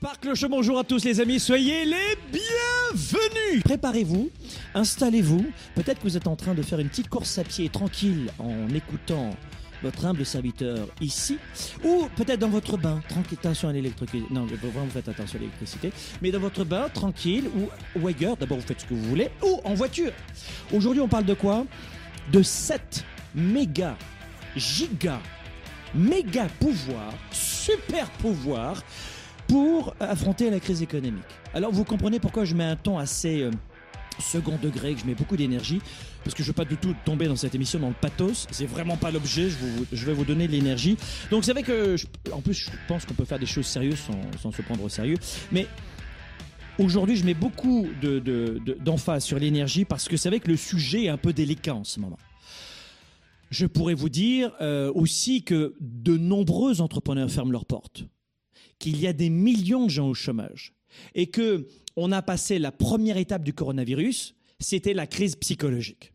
Sparkle Show, bonjour à tous les amis, soyez les bienvenus. Préparez-vous, installez-vous, peut-être que vous êtes en train de faire une petite course à pied tranquille en écoutant votre humble serviteur ici, ou peut-être dans votre bain, tranquille, attention à l'électricité, non, vraiment vous faites attention à l'électricité, mais dans votre bain, tranquille, ou, ou ailleurs, d'abord vous faites ce que vous voulez, ou en voiture. Aujourd'hui on parle de quoi? De 7 méga, giga, méga pouvoirs, super pouvoirs pour affronter la crise économique. Alors vous comprenez pourquoi je mets un ton assez euh, second degré, que je mets beaucoup d'énergie, parce que je veux pas du tout tomber dans cette émission dans le pathos. C'est vraiment pas l'objet. Je, vais vous donner de l'énergie. Donc c'est vrai que, je- en plus, je pense qu'on peut faire des choses sérieuses sans, se prendre au sérieux. Mais aujourd'hui, je mets beaucoup de- de- de- d'emphase sur l'énergie parce que c'est vrai que le sujet est un peu délicat en ce moment. Je pourrais vous dire euh, aussi que de nombreux entrepreneurs ferment leurs portes, qu'il y a des millions de gens au chômage et que on a passé la première étape du coronavirus, c'était la crise psychologique.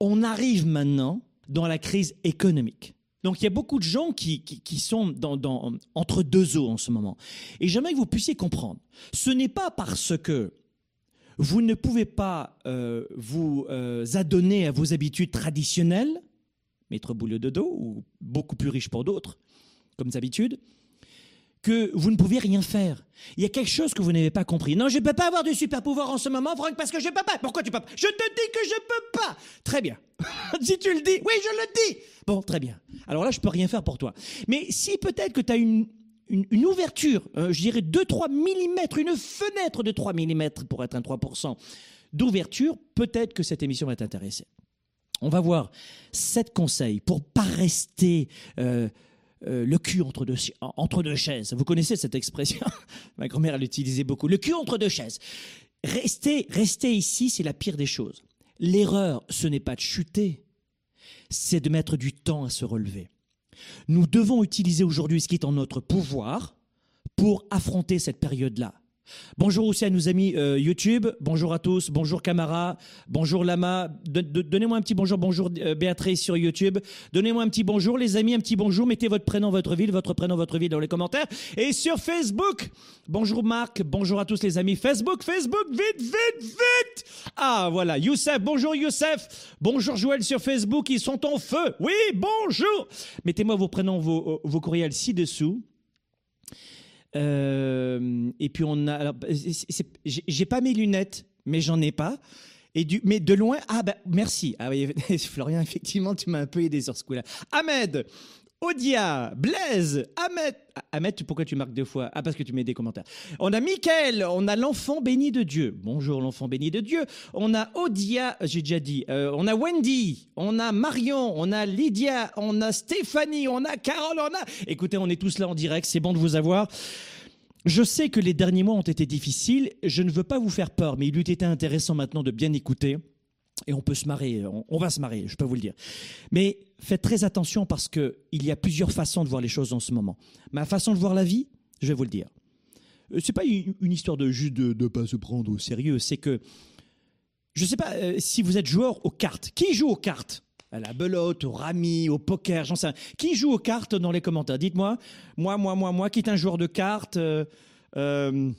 On arrive maintenant dans la crise économique. Donc il y a beaucoup de gens qui, sont dans, entre deux eaux en ce moment. Et j'aimerais que vous puissiez comprendre. Ce n'est pas parce que vous ne pouvez pas euh, vous euh, adonner à vos habitudes traditionnelles, maître boulot de dos, ou beaucoup plus riche pour d'autres, comme habitudes, que vous ne pouvez rien faire. Il y a quelque chose que vous n'avez pas compris. Non, je ne peux pas avoir de super pouvoir en ce moment, Franck, parce que je ne peux pas. Pourquoi tu peux pas? Je te dis que je ne peux pas. Très bien. si tu le dis, oui, je le dis. Bon, très bien. Alors là, je peux rien faire pour toi. Mais si peut-être que tu as une, une, une ouverture, euh, je dirais 2-3 mm, une fenêtre de 3 mm pour être un 3% d'ouverture, peut-être que cette émission va t'intéresser. On va voir sept conseils pour pas rester euh, euh, le cul entre deux, entre deux chaises. Vous connaissez cette expression Ma grand-mère l'utilisait beaucoup. Le cul entre deux chaises. Rester, rester ici, c'est la pire des choses. L'erreur, ce n'est pas de chuter, c'est de mettre du temps à se relever. Nous devons utiliser aujourd'hui ce qui est en notre pouvoir pour affronter cette période-là. Bonjour aussi à nos amis euh, YouTube. Bonjour à tous. Bonjour Camara. Bonjour Lama. Don- don- Donnez-moi un petit bonjour. Bonjour euh, Béatrice sur YouTube. Donnez-moi un petit bonjour, les amis. Un petit bonjour. Mettez votre prénom, votre ville, votre prénom, votre ville dans les commentaires. Et sur Facebook. Bonjour Marc. Bonjour à tous les amis. Facebook, Facebook. Vite, vite, vite. Ah, voilà. Youssef. Bonjour Youssef. Bonjour Joël sur Facebook. Ils sont en feu. Oui, bonjour. Mettez-moi vos prénoms, vos, vos courriels ci-dessous. Euh, et puis on a. j'ai j'ai pas mes lunettes, mais j'en ai pas. Et du, mais de loin, ah bah merci. Ah oui, Florian, effectivement, tu m'as un peu aidé sur ce coup-là. Ahmed, Odia, Blaise, Ahmed. Ah, Ahmed, pourquoi tu marques deux fois? Ah, parce que tu mets des commentaires. On a Mickaël, on a l'enfant béni de Dieu. Bonjour, l'enfant béni de Dieu. On a Odia, j'ai déjà dit. Euh, on a Wendy, on a Marion, on a Lydia, on a Stéphanie, on a Carole, on a. Écoutez, on est tous là en direct, c'est bon de vous avoir. Je sais que les derniers mois ont été difficiles. Je ne veux pas vous faire peur, mais il eût été intéressant maintenant de bien écouter. Et on peut se marrer, on, va se marrer, je peux vous le dire. Mais faites très attention parce que il y a plusieurs façons de voir les choses en ce moment. Ma façon de voir la vie, je vais vous le dire. Euh, C'est pas une histoire de juste de ne pas se prendre au sérieux. C'est que je sais pas euh, si vous êtes joueur aux cartes. Qui joue aux cartes? À la belote, au rami, au poker, j'en sais rien. Qui joue aux cartes dans les commentaires? Dites-moi. Moi, moi, moi, moi, qui est un joueur de cartes euh,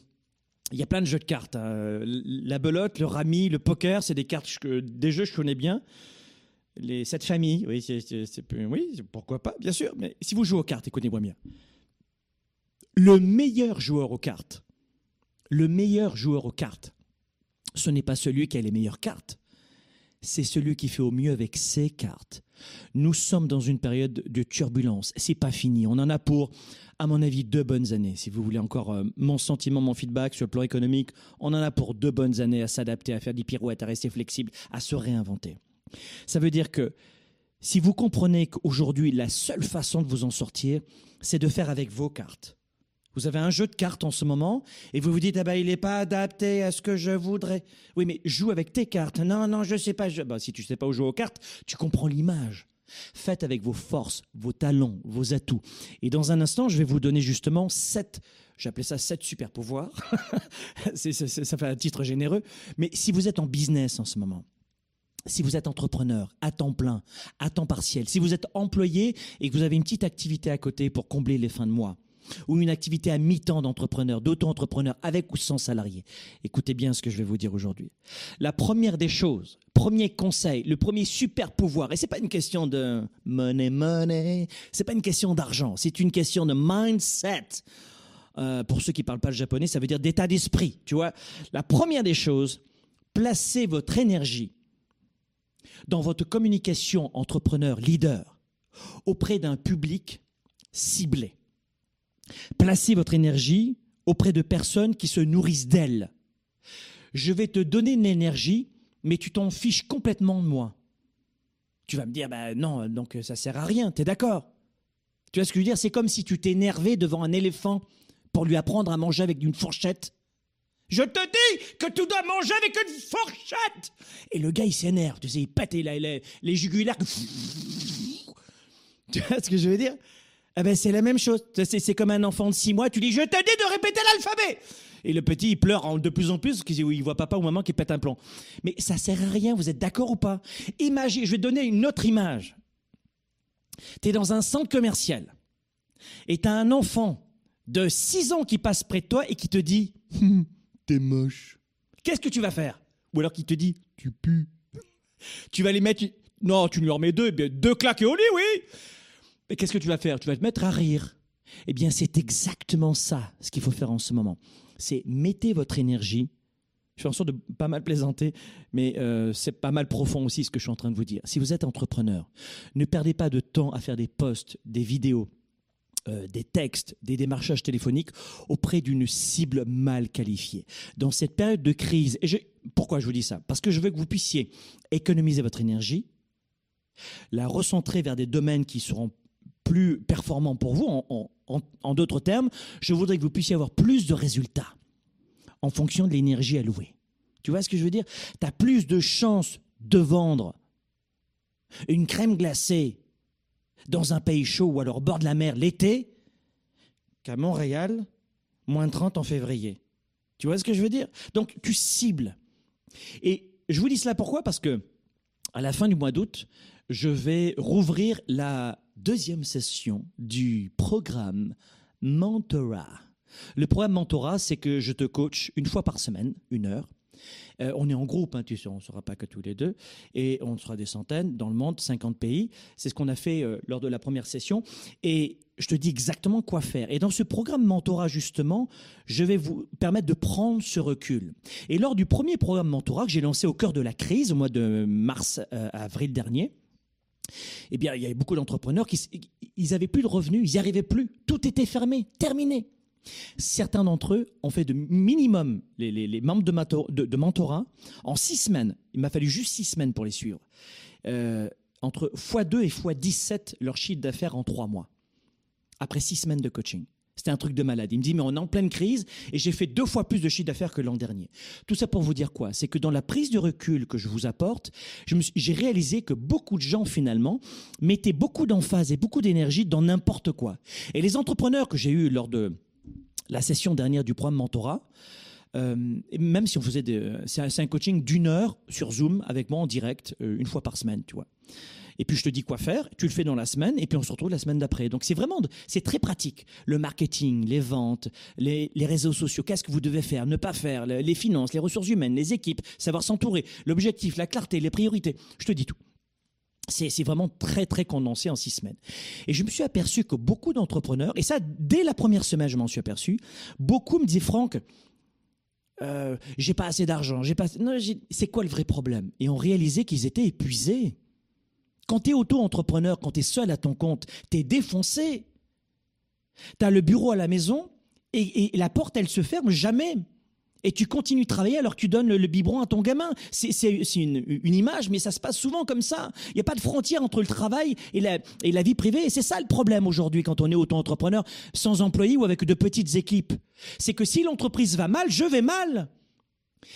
il y a plein de jeux de cartes. hein. La belote, le rami, le poker, c'est des cartes, que- des jeux que je connais bien. Les sept familles, oui, oui, pourquoi pas, bien sûr. Mais si vous jouez aux cartes, écoutez-moi bien. Le meilleur joueur aux cartes, le meilleur joueur aux cartes, ce n'est pas celui qui a les meilleures cartes, c'est celui qui fait au mieux avec ses cartes. Nous sommes dans une période de turbulence. C'est pas fini. On en a pour, à mon avis, deux bonnes années. Si vous voulez encore euh, mon sentiment, mon feedback sur le plan économique, on en a pour deux bonnes années à s'adapter, à faire des pirouettes, à rester flexible, à se réinventer. Ça veut dire que si vous comprenez qu'aujourd'hui, la seule façon de vous en sortir, c'est de faire avec vos cartes. Vous avez un jeu de cartes en ce moment et vous vous dites ah ben il n'est pas adapté à ce que je voudrais. Oui mais joue avec tes cartes. Non non je sais pas. Ben, si tu sais pas où jouer aux cartes, tu comprends l'image. Faites avec vos forces, vos talents, vos atouts. Et dans un instant, je vais vous donner justement sept. J'appelais ça sept super pouvoirs. C'est- c'est- ça fait un titre généreux. Mais si vous êtes en business en ce moment, si vous êtes entrepreneur à temps plein, à temps partiel, si vous êtes employé et que vous avez une petite activité à côté pour combler les fins de mois, ou une activité à mi-temps d'entrepreneur, d'auto-entrepreneur, avec ou sans salarié. Écoutez bien ce que je vais vous dire aujourd'hui. La première des choses, premier conseil, le premier super pouvoir, et c'est pas une question de money, money, c'est pas une question d'argent, c'est une question de mindset. Euh, pour ceux qui parlent pas le japonais, ça veut dire d'état d'esprit. Tu vois, la première des choses, placez votre énergie dans votre communication entrepreneur leader auprès d'un public ciblé. Placez votre énergie auprès de personnes qui se nourrissent d'elle. Je vais te donner une énergie, mais tu t'en fiches complètement de moi. Tu vas me dire, ben non, donc ça sert à rien, tu es d'accord? Tu vois ce que je veux dire? C'est comme si tu t'énervais devant un éléphant pour lui apprendre à manger avec une fourchette. Je te dis que tu dois manger avec une fourchette Et le gars, il s'énerve, tu sais, il pète les, les jugulaires. Tu vois ce que je veux dire? Eh ben, c'est la même chose. C'est comme un enfant de 6 mois, tu dis Je te dis de répéter l'alphabet Et le petit, il pleure de plus en plus parce qu'il voit papa ou maman qui pète un plomb. Mais ça sert à rien, vous êtes d'accord ou pas? Imagine, je vais donner une autre image. Tu es dans un centre commercial et tu as un enfant de 6 ans qui passe près de toi et qui te dit hum, T'es moche. Qu'est-ce que tu vas faire? Ou alors qui te dit Tu pues. Tu vas les mettre. Non, tu lui en mets deux, eh deux claques au lit, oui mais qu'est-ce que tu vas faire? Tu vas te mettre à rire. Eh bien, c'est exactement ça ce qu'il faut faire en ce moment. C'est mettez votre énergie. Je fais en sorte de pas mal plaisanter, mais euh, c'est pas mal profond aussi ce que je suis en train de vous dire. Si vous êtes entrepreneur, ne perdez pas de temps à faire des posts, des vidéos, euh, des textes, des démarchages téléphoniques auprès d'une cible mal qualifiée. Dans cette période de crise, et pourquoi je vous dis ça? Parce que je veux que vous puissiez économiser votre énergie, la recentrer vers des domaines qui seront plus performant pour vous. En, d'autres termes, je voudrais que vous puissiez avoir plus de résultats en fonction de l'énergie allouée. Tu vois ce que je veux dire? Tu as plus de chances de vendre une crème glacée dans un pays chaud ou alors au bord de la mer l'été qu'à Montréal, moins 30 en février. Tu vois ce que je veux dire? Donc tu cibles. Et je vous dis cela pourquoi? Parce que à la fin du mois d'août, je vais rouvrir la deuxième session du programme Mentora. Le programme Mentora, c'est que je te coach une fois par semaine, une heure. Euh, on est en groupe, hein, tu sais, on ne sera pas que tous les deux, et on sera des centaines dans le monde, 50 pays. C'est ce qu'on a fait euh, lors de la première session. Et je te dis exactement quoi faire. Et dans ce programme Mentora, justement, je vais vous permettre de prendre ce recul. Et lors du premier programme Mentora que j'ai lancé au cœur de la crise, au mois de mars-avril euh, dernier, eh bien, il y avait beaucoup d'entrepreneurs qui ils avaient plus de revenus, ils n'y arrivaient plus. Tout était fermé, terminé. Certains d'entre eux ont fait de minimum, les, membres de, de, mentorat, en six semaines. Il m'a fallu juste six semaines pour les suivre. Euh, entre x2 et x17 leur chiffre d'affaires en trois mois. Après six semaines de coaching. C'était un truc de malade. Il me dit, mais on est en pleine crise et j'ai fait deux fois plus de chiffre d'affaires que l'an dernier. Tout ça pour vous dire quoi? C'est que dans la prise de recul que je vous apporte, j'ai réalisé que beaucoup de gens, finalement, mettaient beaucoup d'emphase et beaucoup d'énergie dans n'importe quoi. Et les entrepreneurs que j'ai eus lors de la session dernière du programme Mentorat, euh, même si on faisait des, c'est un, coaching d'une heure sur Zoom avec moi en direct, euh, une fois par semaine, tu vois et puis je te dis quoi faire, tu le fais dans la semaine, et puis on se retrouve la semaine d'après. Donc c'est vraiment, c'est très pratique. Le marketing, les ventes, les, réseaux sociaux, qu'est-ce que vous devez faire, ne pas faire, les finances, les ressources humaines, les équipes, savoir s'entourer, l'objectif, la clarté, les priorités. Je te dis tout. C'est vraiment très, très condensé en six semaines. Et je me suis aperçu que beaucoup d'entrepreneurs, et ça, dès la première semaine, je m'en suis aperçu, beaucoup me disaient, Franck, euh, j'ai pas assez d'argent, j'ai pas. C'est quoi le vrai problème? Et on réalisait qu'ils étaient épuisés. Quand tu es auto-entrepreneur, quand tu es seul à ton compte, tu es défoncé. Tu as le bureau à la maison et, la porte, elle se ferme jamais. Et tu continues de travailler alors que tu donnes le, biberon à ton gamin. C'est une, image, mais ça se passe souvent comme ça. Il n'y a pas de frontière entre le travail et la, vie privée. Et c'est ça le problème aujourd'hui quand on est auto-entrepreneur, sans employé ou avec de petites équipes. C'est que si l'entreprise va mal, je vais mal.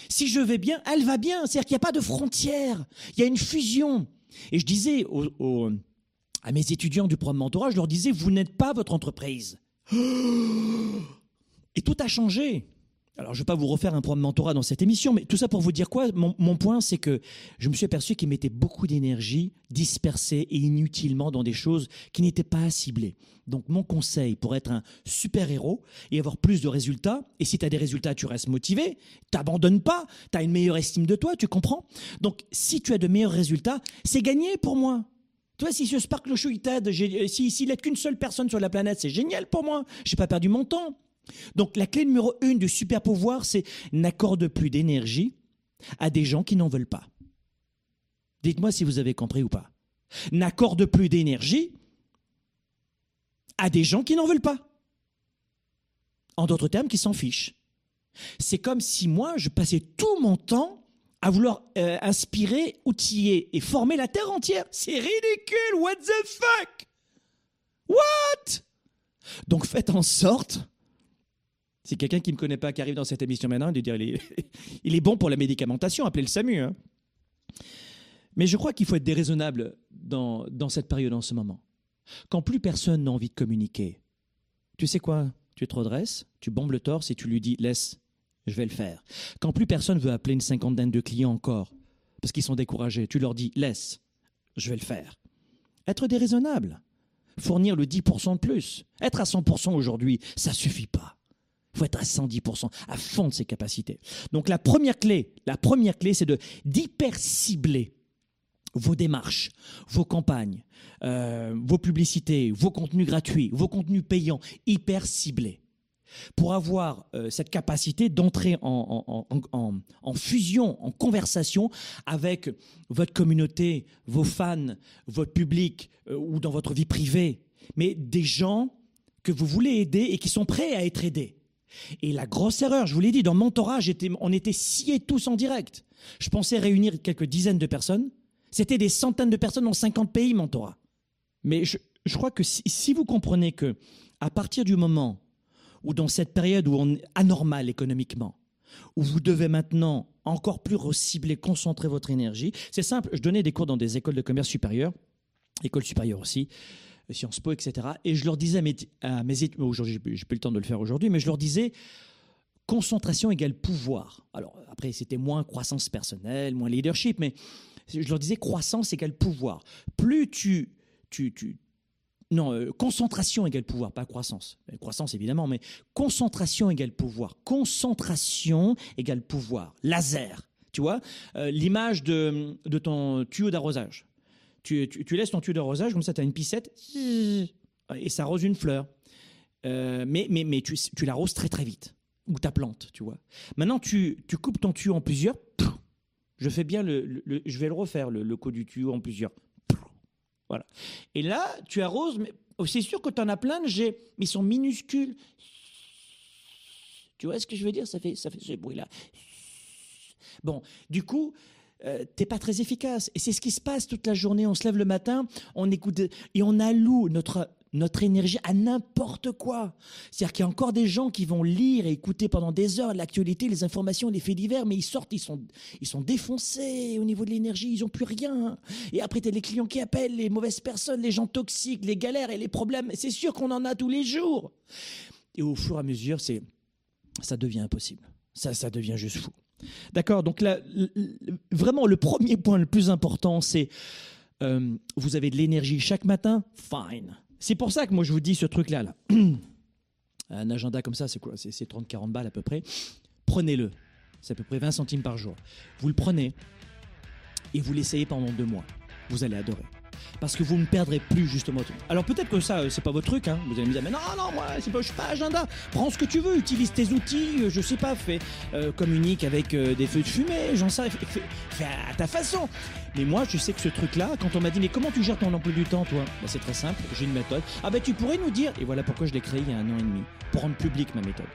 Si je vais bien, elle va bien. C'est-à-dire qu'il n'y a pas de frontière. Il y a une fusion. Et je disais à mes étudiants du programme mentorat, je leur disais, vous n'êtes pas votre entreprise. Et tout a changé. Alors, je ne vais pas vous refaire un programme mentorat dans cette émission, mais tout ça pour vous dire quoi? Mon, point, c'est que je me suis aperçu qu'il mettait beaucoup d'énergie dispersée et inutilement dans des choses qui n'étaient pas ciblées. Donc, mon conseil pour être un super-héros et avoir plus de résultats, et si tu as des résultats, tu restes motivé, t'abandonnes pas, tu as une meilleure estime de toi, tu comprends? Donc, si tu as de meilleurs résultats, c'est gagné pour moi. Tu vois, si ce Sparkle Show, il t'aide, s'il si, n'est qu'une seule personne sur la planète, c'est génial pour moi. J'ai pas perdu mon temps. Donc la clé numéro une du super pouvoir, c'est n'accorde plus d'énergie à des gens qui n'en veulent pas. Dites-moi si vous avez compris ou pas. N'accorde plus d'énergie à des gens qui n'en veulent pas. En d'autres termes, qui s'en fichent. C'est comme si moi, je passais tout mon temps à vouloir euh, inspirer, outiller et former la Terre entière. C'est ridicule, what the fuck? What? Donc faites en sorte c'est quelqu'un qui ne me connaît pas qui arrive dans cette émission maintenant, de dire il est, bon pour la médicamentation, appelez le SAMU. Hein. Mais je crois qu'il faut être déraisonnable dans, dans cette période en ce moment. Quand plus personne n'a envie de communiquer, tu sais quoi? Tu te redresses, tu bombes le torse et tu lui dis laisse, je vais le faire. Quand plus personne veut appeler une cinquantaine de clients encore, parce qu'ils sont découragés, tu leur dis laisse, je vais le faire. Être déraisonnable, fournir le 10% de plus, être à 100% aujourd'hui, ça suffit pas. Il faut être à 110%, à fond de ses capacités. Donc la première clé, la première clé, c'est de d'hyper cibler vos démarches, vos campagnes, euh, vos publicités, vos contenus gratuits, vos contenus payants, hyper ciblés pour avoir euh, cette capacité d'entrer en, fusion, en conversation avec votre communauté, vos fans, votre public euh, ou dans votre vie privée, mais des gens que vous voulez aider et qui sont prêts à être aidés. Et la grosse erreur, je vous l'ai dit, dans mon on était sciés tous en direct. Je pensais réunir quelques dizaines de personnes. C'était des centaines de personnes dans 50 pays, mon Torah. Mais je, crois que si, vous comprenez que, à partir du moment où, dans cette période où on est anormal économiquement, où vous devez maintenant encore plus recibler, concentrer votre énergie, c'est simple. Je donnais des cours dans des écoles de commerce supérieures, écoles supérieures aussi. Sciences Po, etc. Et je leur disais à mes, mes aujourd'hui, j'ai plus le temps de le faire aujourd'hui, mais je leur disais, concentration égale pouvoir. Alors après, c'était moins croissance personnelle, moins leadership, mais je leur disais croissance égale pouvoir. Plus tu, tu, tu non, euh, concentration égale pouvoir, pas croissance. Croissance évidemment, mais concentration égale pouvoir. Concentration égale pouvoir. Laser, tu vois, euh, l'image de, de ton tuyau d'arrosage tu, laisses ton tuyau d'arrosage, comme ça, tu as une piscette, et ça arrose une fleur. Euh, mais mais, mais tu, tu l'arroses très très vite, ou ta plante, tu vois. Maintenant, tu, tu coupes ton tuyau en plusieurs. Je fais bien le, je vais le refaire, le, le coup du tuyau en plusieurs. Voilà. Et là, tu arroses, mais oh, c'est sûr que tu en as plein de jets, mais ils sont minuscules. Tu vois ce que je veux dire? Ça fait, ça fait ce bruit-là. Bon, du coup, euh, t'es pas très efficace. Et c'est ce qui se passe toute la journée. On se lève le matin, on écoute et on alloue notre notre énergie à n'importe quoi. C'est-à-dire qu'il y a encore des gens qui vont lire et écouter pendant des heures l'actualité, les informations, les faits divers, mais ils sortent, ils sont, ils sont défoncés au niveau de l'énergie, ils ont plus rien. Et après, tu as les clients qui appellent, les mauvaises personnes, les gens toxiques, les galères et les problèmes. C'est sûr qu'on en a tous les jours. Et au fur et à mesure, c'est, ça devient impossible. Ça, ça devient juste fou. D'accord Donc là, vraiment, le premier point le plus important, c'est euh, vous avez de l'énergie chaque matin, fine. C'est pour ça que moi je vous dis ce truc-là. Là. Un agenda comme ça, c'est quoi? C'est 30-40 balles à peu près. Prenez-le. C'est à peu près 20 centimes par jour. Vous le prenez et vous l'essayez pendant deux mois. Vous allez adorer parce que vous ne perdrez plus justement. Alors peut-être que ça, euh, c'est pas votre truc, hein. Vous allez me dire, mais non, non, moi, c'est pas, je suis pas agenda. Prends ce que tu veux, utilise tes outils, euh, je sais pas, fais, euh, communique avec des feux de fumée, j'en sais, fais, à ta façon. Mais moi, je sais que ce truc-là, quand on m'a dit, mais comment tu gères ton emploi du temps, toi? Bah, C'est très simple, j'ai une méthode. Ah ben, tu pourrais nous dire, et voilà pourquoi je l'ai créé il y a un an et demi, pour rendre public ma méthode.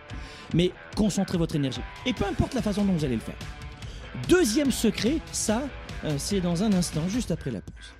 Mais concentrez votre énergie. Et peu importe la façon dont vous allez le faire. Deuxième secret, ça, c'est dans un instant, juste après la pause.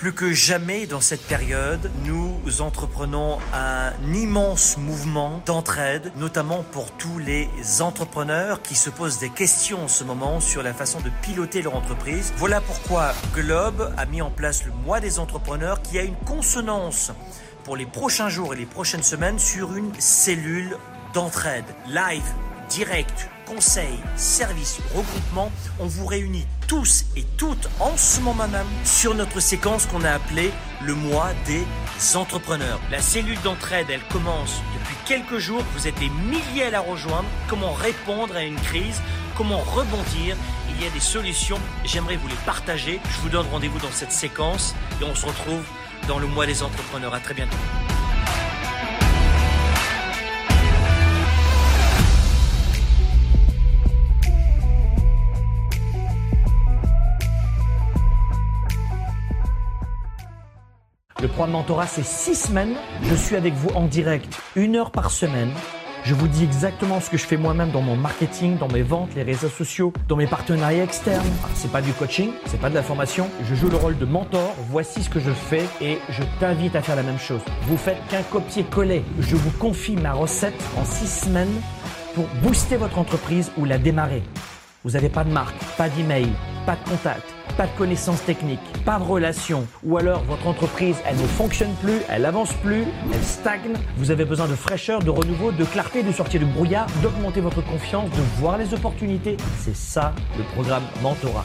Plus que jamais dans cette période, nous entreprenons un immense mouvement d'entraide, notamment pour tous les entrepreneurs qui se posent des questions en ce moment sur la façon de piloter leur entreprise. Voilà pourquoi Globe a mis en place le mois des entrepreneurs qui a une consonance pour les prochains jours et les prochaines semaines sur une cellule d'entraide live, direct, conseils, services, regroupements, on vous réunit tous et toutes en ce moment même sur notre séquence qu'on a appelée le mois des entrepreneurs. La cellule d'entraide, elle commence depuis quelques jours. Vous êtes des milliers à la rejoindre. Comment répondre à une crise? Comment rebondir? Il y a des solutions. J'aimerais vous les partager. Je vous donne rendez-vous dans cette séquence et on se retrouve dans le mois des entrepreneurs. À très bientôt. Le programme Mentorat, c'est six semaines. Je suis avec vous en direct, une heure par semaine. Je vous dis exactement ce que je fais moi-même dans mon marketing, dans mes ventes, les réseaux sociaux, dans mes partenariats externes. Ah, c'est pas du coaching, c'est pas de la formation. Je joue le rôle de mentor. Voici ce que je fais et je t'invite à faire la même chose. Vous faites qu'un copier-coller. Je vous confie ma recette en six semaines pour booster votre entreprise ou la démarrer. Vous n'avez pas de marque, pas d'email, pas de contact, pas de connaissances techniques, pas de relations, ou alors votre entreprise, elle ne fonctionne plus, elle avance plus, elle stagne, vous avez besoin de fraîcheur, de renouveau, de clarté, de sortir du brouillard, d'augmenter votre confiance, de voir les opportunités. C'est ça le programme Mentorat.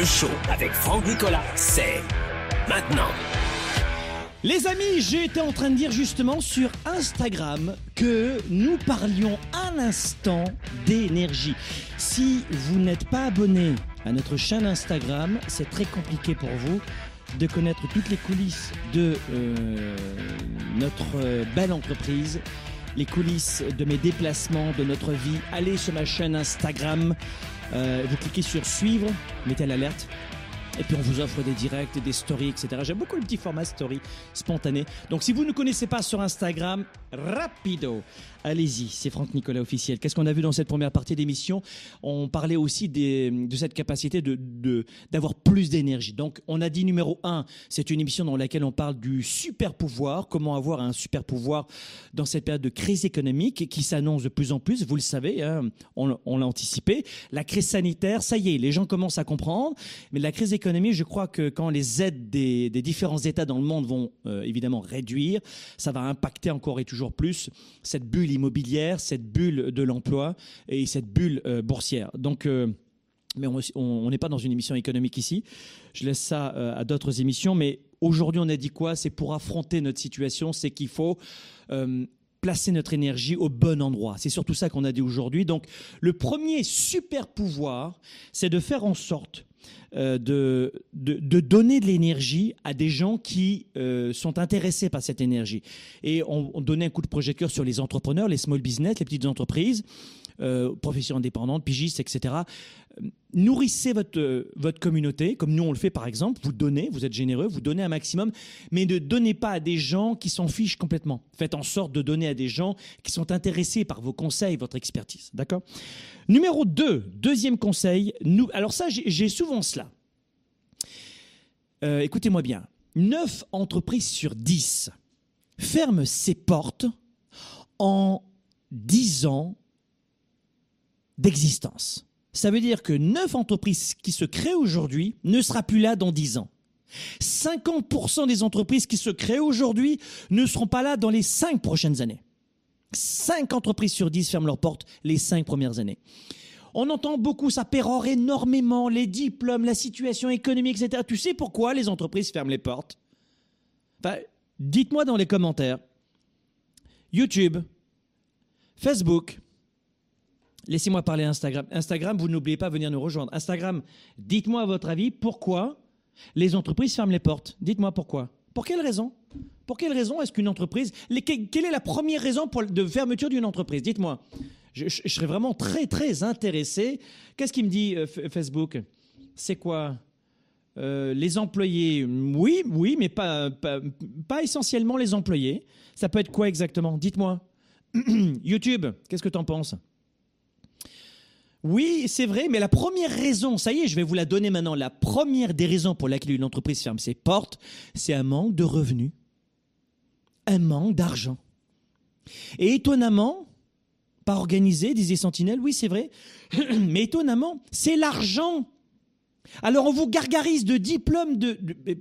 Le show avec Franck Nicolas, c'est maintenant. Les amis, j'étais en train de dire justement sur Instagram que nous parlions un instant d'énergie. Si vous n'êtes pas abonné à notre chaîne Instagram, c'est très compliqué pour vous de connaître toutes les coulisses de euh, notre euh, belle entreprise, les coulisses de mes déplacements, de notre vie. Allez sur ma chaîne Instagram, euh, vous cliquez sur suivre, mettez l'alerte. Et puis on vous offre des directs, des stories, etc. J'aime beaucoup le petit format story spontané. Donc si vous ne connaissez pas sur Instagram, rapido, allez-y, c'est Franck Nicolas officiel. Qu'est-ce qu'on a vu dans cette première partie d'émission? On parlait aussi de cette capacité de de- d'avoir plus d'énergie. Donc on a dit numéro un, c'est une émission dans laquelle on parle du super pouvoir, comment avoir un super pouvoir dans cette période de crise économique qui s'annonce de plus en plus. Vous le savez, hein, on, l'a anticipé. La crise sanitaire, ça y est, les gens commencent à comprendre. Mais la crise économique, je crois que quand les aides des, des différents États dans le monde vont euh, évidemment réduire, ça va impacter encore et toujours plus cette bulle immobilière, cette bulle de l'emploi et cette bulle euh, boursière. Donc euh, mais on n'est pas dans une émission économique ici. Je laisse ça euh, à d'autres émissions. Mais aujourd'hui, on a dit quoi? C'est pour affronter notre situation, c'est qu'il faut placer notre énergie au bon endroit. C'est surtout ça qu'on a dit aujourd'hui. Donc, le premier super pouvoir, c'est de faire en sorte euh, de, de, donner de l'énergie à des gens qui euh, sont intéressés par cette énergie. Et on, on donnait un coup de projecteur sur les entrepreneurs, les small business, les petites entreprises, euh, professions indépendantes, pigistes, etc. nourrissez votre, euh, votre communauté, comme nous on le fait par exemple, vous donnez, vous êtes généreux, vous donnez un maximum, mais ne donnez pas à des gens qui s'en fichent complètement. Faites en sorte de donner à des gens qui sont intéressés par vos conseils, votre expertise. D'accord? Numéro 2, deuxième conseil, nous, alors ça j'ai souvent cela. Euh, écoutez-moi bien, 9 entreprises sur 10 ferment ses portes en 10 ans d'existence. Ça veut dire que 9 entreprises qui se créent aujourd'hui ne sera plus là dans 10 ans. 50% des entreprises qui se créent aujourd'hui ne seront pas là dans les 5 prochaines années. 5 entreprises sur 10 ferment leurs portes les 5 premières années. On entend beaucoup, ça pérore énormément, les diplômes, la situation économique, etc. Tu sais pourquoi les entreprises ferment les portes? Dites-moi dans les commentaires. YouTube, Facebook, Laissez-moi parler Instagram. Instagram, vous n'oubliez pas de venir nous rejoindre. Instagram, dites-moi à votre avis pourquoi les entreprises ferment les portes? Dites-moi pourquoi. Pour quelle raison? Pour quelle raison est-ce qu'une entreprise... Quelle est la première raison de fermeture d'une entreprise? Dites-moi. Je, serais vraiment très, très intéressé. Qu'est-ce qu'il me dit euh, Facebook? C'est quoi? Euh, les employés, oui, oui, mais pas, pas essentiellement les employés. Ça peut être quoi exactement? Dites-moi. YouTube, qu'est-ce que tu en penses? Oui, c'est vrai, mais la première raison, ça y est, je vais vous la donner maintenant, la première des raisons pour laquelle une entreprise ferme ses portes, c'est un manque de revenus, un manque d'argent. Et étonnamment, pas organisé, disait Sentinelle, oui c'est vrai, mais étonnamment, c'est l'argent alors on vous gargarise de diplômes, de,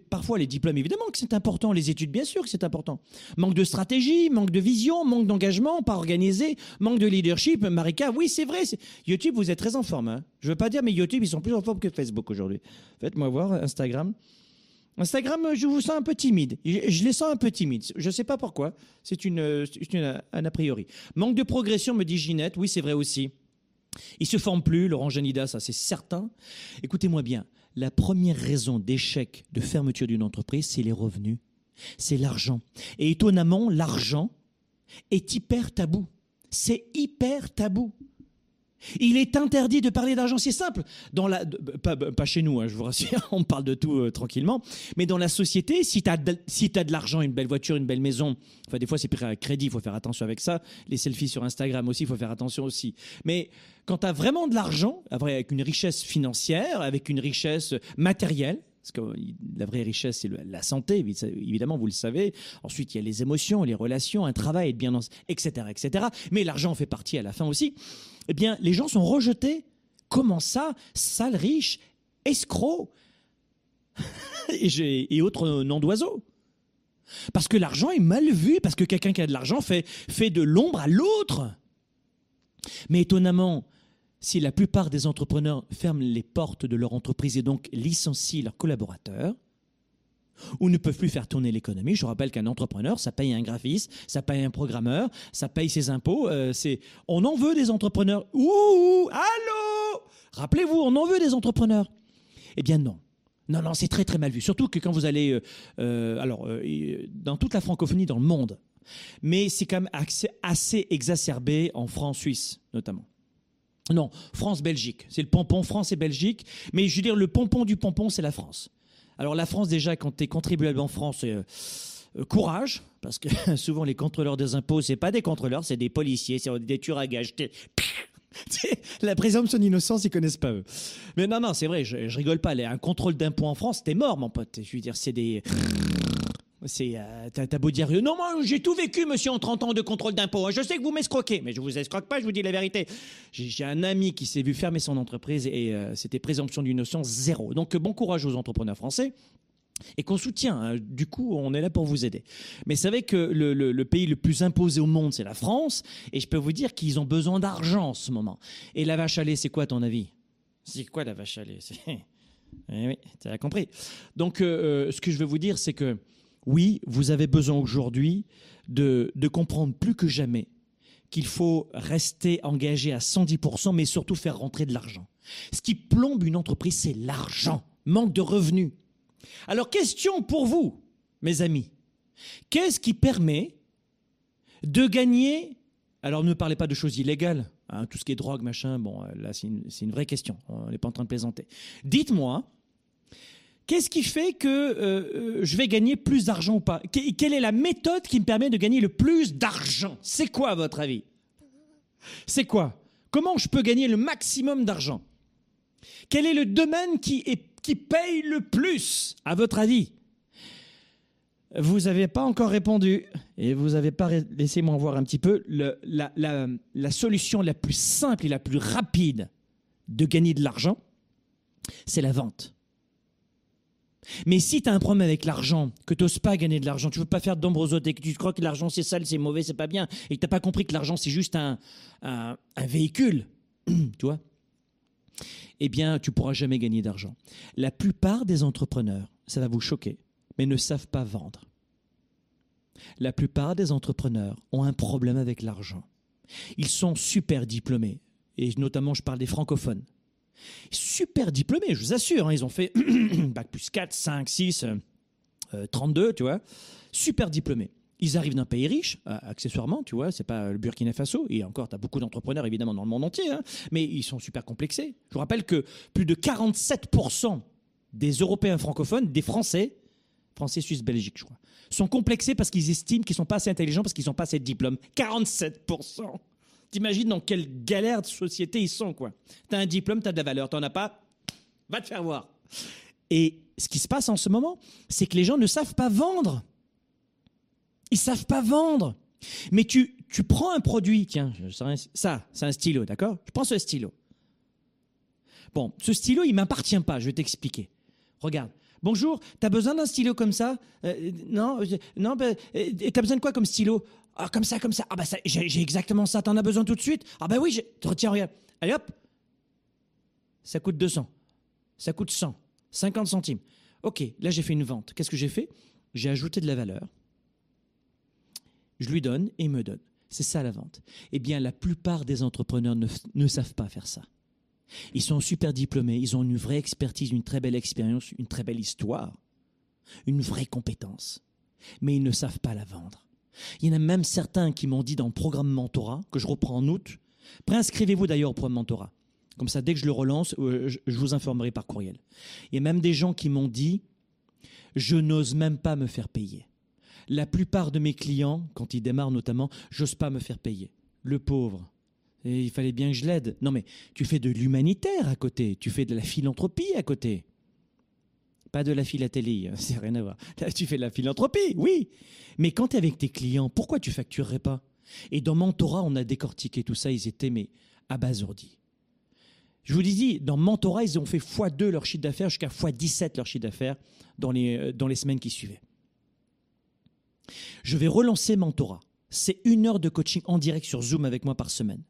parfois les diplômes évidemment que c'est important, les études bien sûr que c'est important. Manque de stratégie, manque de vision, manque d'engagement, pas organisé, manque de leadership. Marika, oui c'est vrai, YouTube vous êtes très en forme. Hein. Je veux pas dire mais YouTube ils sont plus en forme que Facebook aujourd'hui. Faites-moi voir Instagram. Instagram, je vous sens un peu timide. Je, les sens un peu timides. Je ne sais pas pourquoi. C'est une, un a priori. Manque de progression, me dit Ginette. Oui, c'est vrai aussi. Il se forme plus, Laurent Janida, ça c'est certain. Écoutez-moi bien, la première raison d'échec de fermeture d'une entreprise, c'est les revenus, c'est l'argent. Et étonnamment, l'argent est hyper tabou. C'est hyper tabou. Il est interdit de parler d'argent, c'est simple. Dans la, pas, chez nous, hein, je vous rassure, on parle de tout euh, tranquillement. Mais dans la société, si tu as, de, si de l'argent, une belle voiture, une belle maison, enfin des fois c'est pris à crédit, il faut faire attention avec ça. Les selfies sur Instagram aussi, il faut faire attention aussi. Mais quand tu as vraiment de l'argent, avec une richesse financière, avec une richesse matérielle, parce que la vraie richesse, c'est la santé, évidemment, vous le savez. Ensuite, il y a les émotions, les relations, un travail, être bien dans, etc., etc. Mais l'argent fait partie à la fin aussi eh bien, les gens sont rejetés. Comment ça Sale riche, escroc et, autres noms d'oiseaux. Parce que l'argent est mal vu, parce que quelqu'un qui a de l'argent fait de l'ombre à l'autre. Mais étonnamment, si la plupart des entrepreneurs ferment les portes de leur entreprise et donc licencient leurs collaborateurs, ou ne peuvent plus faire tourner l'économie. Je rappelle qu'un entrepreneur, ça paye un graphiste, ça paye un programmeur, ça paye ses impôts. Euh, c'est, on en veut des entrepreneurs. Ouh, allô? Rappelez-vous, on en veut des entrepreneurs. Eh bien non. Non, non, c'est très très mal vu. Surtout que quand vous allez, euh, euh, alors, dans toute la francophonie, dans le monde, mais c'est quand même assez, assez exacerbé en France-Suisse, notamment. Non, France-Belgique. C'est le pompon France et Belgique. Mais je veux dire, le pompon du pompon, c'est la France. Alors la France déjà, quand tu es contribuable en France, euh, euh, courage, parce que souvent les contrôleurs des impôts, c'est pas des contrôleurs, c'est des policiers, c'est des tueurs à gages. La présomption d'innocence, ils connaissent pas eux. Mais non, non, c'est vrai, je, rigole pas. Un contrôle d'impôts en France, t'es mort, mon pote. Je veux dire, c'est des. C'est, euh, t'as, beau non, moi, j'ai tout vécu, monsieur, en 30 ans de contrôle d'impôts. Je sais que vous m'escroquez, mais je vous escroque pas, je vous dis la vérité. J'ai, un ami qui s'est vu fermer son entreprise et euh, c'était présomption d'innocence zéro. Donc, bon courage aux entrepreneurs français et qu'on soutient. Hein. Du coup, on est là pour vous aider. Mais savez que le, le, pays le plus imposé au monde, c'est la France, et je peux vous dire qu'ils ont besoin d'argent en ce moment. Et la vache à lait, c'est quoi, à ton avis? C'est quoi la vache à lait? Oui, tu as compris. Donc, euh, ce que je veux vous dire, c'est que oui, vous avez besoin aujourd'hui de, comprendre plus que jamais qu'il faut rester engagé à 110%, mais surtout faire rentrer de l'argent. Ce qui plombe une entreprise, c'est l'argent, manque de revenus. Alors, question pour vous, mes amis. Qu'est-ce qui permet de gagner, alors ne parlez pas de choses illégales, Hein, tout ce qui est drogue, machin, bon, là, c'est une, vraie question. On n'est pas en train de plaisanter. Dites-moi, qu'est-ce qui fait que euh, je vais gagner plus d'argent ou pas? Quelle est la méthode qui me permet de gagner le plus d'argent? C'est quoi, à votre avis? C'est quoi? Comment je peux gagner le maximum d'argent? Quel est le domaine qui, paye le plus, à votre avis? Vous n'avez pas encore répondu et vous n'avez pas, laissez-moi voir un petit peu, la, solution la plus simple et la plus rapide de gagner de l'argent, c'est la vente. Mais si tu as un problème avec l'argent, que tu n'oses pas gagner de l'argent, tu veux pas faire d'ombre et que tu crois que l'argent c'est sale, c'est mauvais, c'est pas bien, et que tu pas compris que l'argent c'est juste un, un, un véhicule, tu vois, eh bien tu pourras jamais gagner d'argent. La plupart des entrepreneurs, ça va vous choquer, mais ne savent pas vendre. La plupart des entrepreneurs ont un problème avec l'argent. Ils sont super diplômés, et notamment je parle des francophones. Super diplômés, je vous assure, hein, ils ont fait bac plus 4, 5, 6, 32, tu vois. Super diplômés. Ils arrivent d'un pays riche, euh, accessoirement, tu vois, c'est pas le Burkina Faso, et encore, tu as beaucoup d'entrepreneurs évidemment dans le monde entier, hein, mais ils sont super complexés. Je vous rappelle que plus de 47% des Européens francophones, des Français, Français, Suisse, Belgique, je crois, sont complexés parce qu'ils estiment qu'ils sont pas assez intelligents parce qu'ils n'ont pas assez de diplômes. 47%. T'imagines dans quelle galère de société ils sont, quoi. T'as un diplôme, t'as de la valeur. T'en as pas, va te faire voir. Et ce qui se passe en ce moment, c'est que les gens ne savent pas vendre. Ils savent pas vendre. Mais tu, tu prends un produit, tiens, ça, c'est un stylo, d'accord? Je prends ce stylo. Bon, ce stylo, il m'appartient pas, je vais t'expliquer. Regarde, Bonjour, t'as besoin d'un stylo comme ça? Euh, Non, non. Bah, t'as besoin de quoi comme stylo? Ah, comme ça, comme ça. Ah bah j'ai exactement ça. T'en as besoin tout de suite? Ah bah oui. Retiens, regarde. Allez hop. Ça coûte 200. Ça coûte 100. 50 centimes. Ok, là j'ai fait une vente. Qu'est-ce que j'ai fait? J'ai ajouté de la valeur. Je lui donne et il me donne. C'est ça la vente. Eh bien, la plupart des entrepreneurs ne savent pas faire ça. Ils sont super diplômés, ils ont une vraie expertise, une très belle expérience, une très belle histoire, une vraie compétence. Mais ils ne savent pas la vendre. Il y en a même certains qui m'ont dit dans le programme mentorat, que je reprends en août, préinscrivez-vous d'ailleurs au programme mentorat. Comme ça, dès que je le relance, euh, je vous informerai par courriel. Il y a même des gens qui m'ont dit, je n'ose même pas me faire payer. La plupart de mes clients, quand ils démarrent notamment, j'ose pas me faire payer. Le pauvre, il fallait bien que je l'aide. Non mais tu fais de l'humanitaire à côté, tu fais de la philanthropie à côté. Pas de la philatélie, hein, c'est rien à voir. tu fais de la philanthropie, oui. Mais quand tu es avec tes clients, pourquoi tu facturerais pas? Et dans Mentora, on a décortiqué tout ça, ils étaient mais abasourdis. Je vous dis, dans Mentora, ils ont fait x2 leur chiffre d'affaires jusqu'à x17 leur chiffre d'affaires dans les, euh, dans les semaines qui suivaient. Je vais relancer Mentora. C'est une heure de coaching en direct sur Zoom avec moi par semaine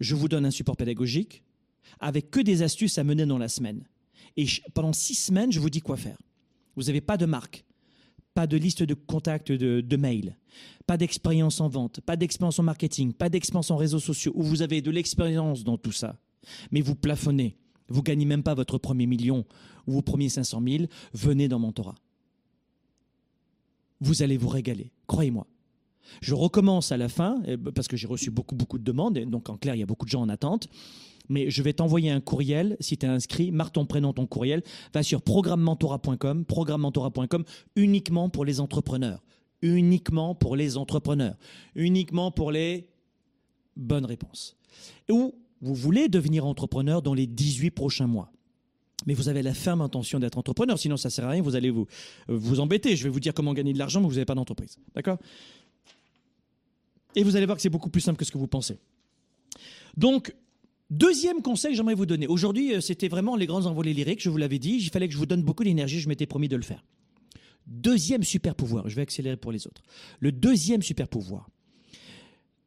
je vous donne un support pédagogique avec que des astuces à mener dans la semaine. Et pendant six semaines, je vous dis quoi faire. Vous n'avez pas de marque, pas de liste de contacts de, mail, pas d'expérience en vente, pas d'expérience en marketing, pas d'expérience en réseaux sociaux, où vous avez de l'expérience dans tout ça. Mais vous plafonnez, vous gagnez même pas votre premier million ou vos premiers 500 000, venez dans Mentorat. Vous allez vous régaler, croyez-moi. Je recommence à la fin, parce que j'ai reçu beaucoup, beaucoup de demandes, et donc en clair, il y a beaucoup de gens en attente. Mais je vais t'envoyer un courriel, si tu es inscrit, marque ton prénom, ton courriel, va sur programmementora.com, programmementora.com, uniquement pour les entrepreneurs. Uniquement pour les entrepreneurs. Uniquement pour les bonnes réponses. Ou vous voulez devenir entrepreneur dans les 18 prochains mois mais vous avez la ferme intention d'être entrepreneur, sinon ça sert à rien, vous allez vous, vous embêter. Je vais vous dire comment gagner de l'argent, mais vous n'avez pas d'entreprise. D'accord? Et vous allez voir que c'est beaucoup plus simple que ce que vous pensez. Donc, deuxième conseil que j'aimerais vous donner. Aujourd'hui, euh, c'était vraiment les grands envolées lyriques, je vous l'avais dit. Il fallait que je vous donne beaucoup d'énergie, je m'étais promis de le faire. Deuxième super pouvoir, je vais accélérer pour les autres. Le deuxième super pouvoir,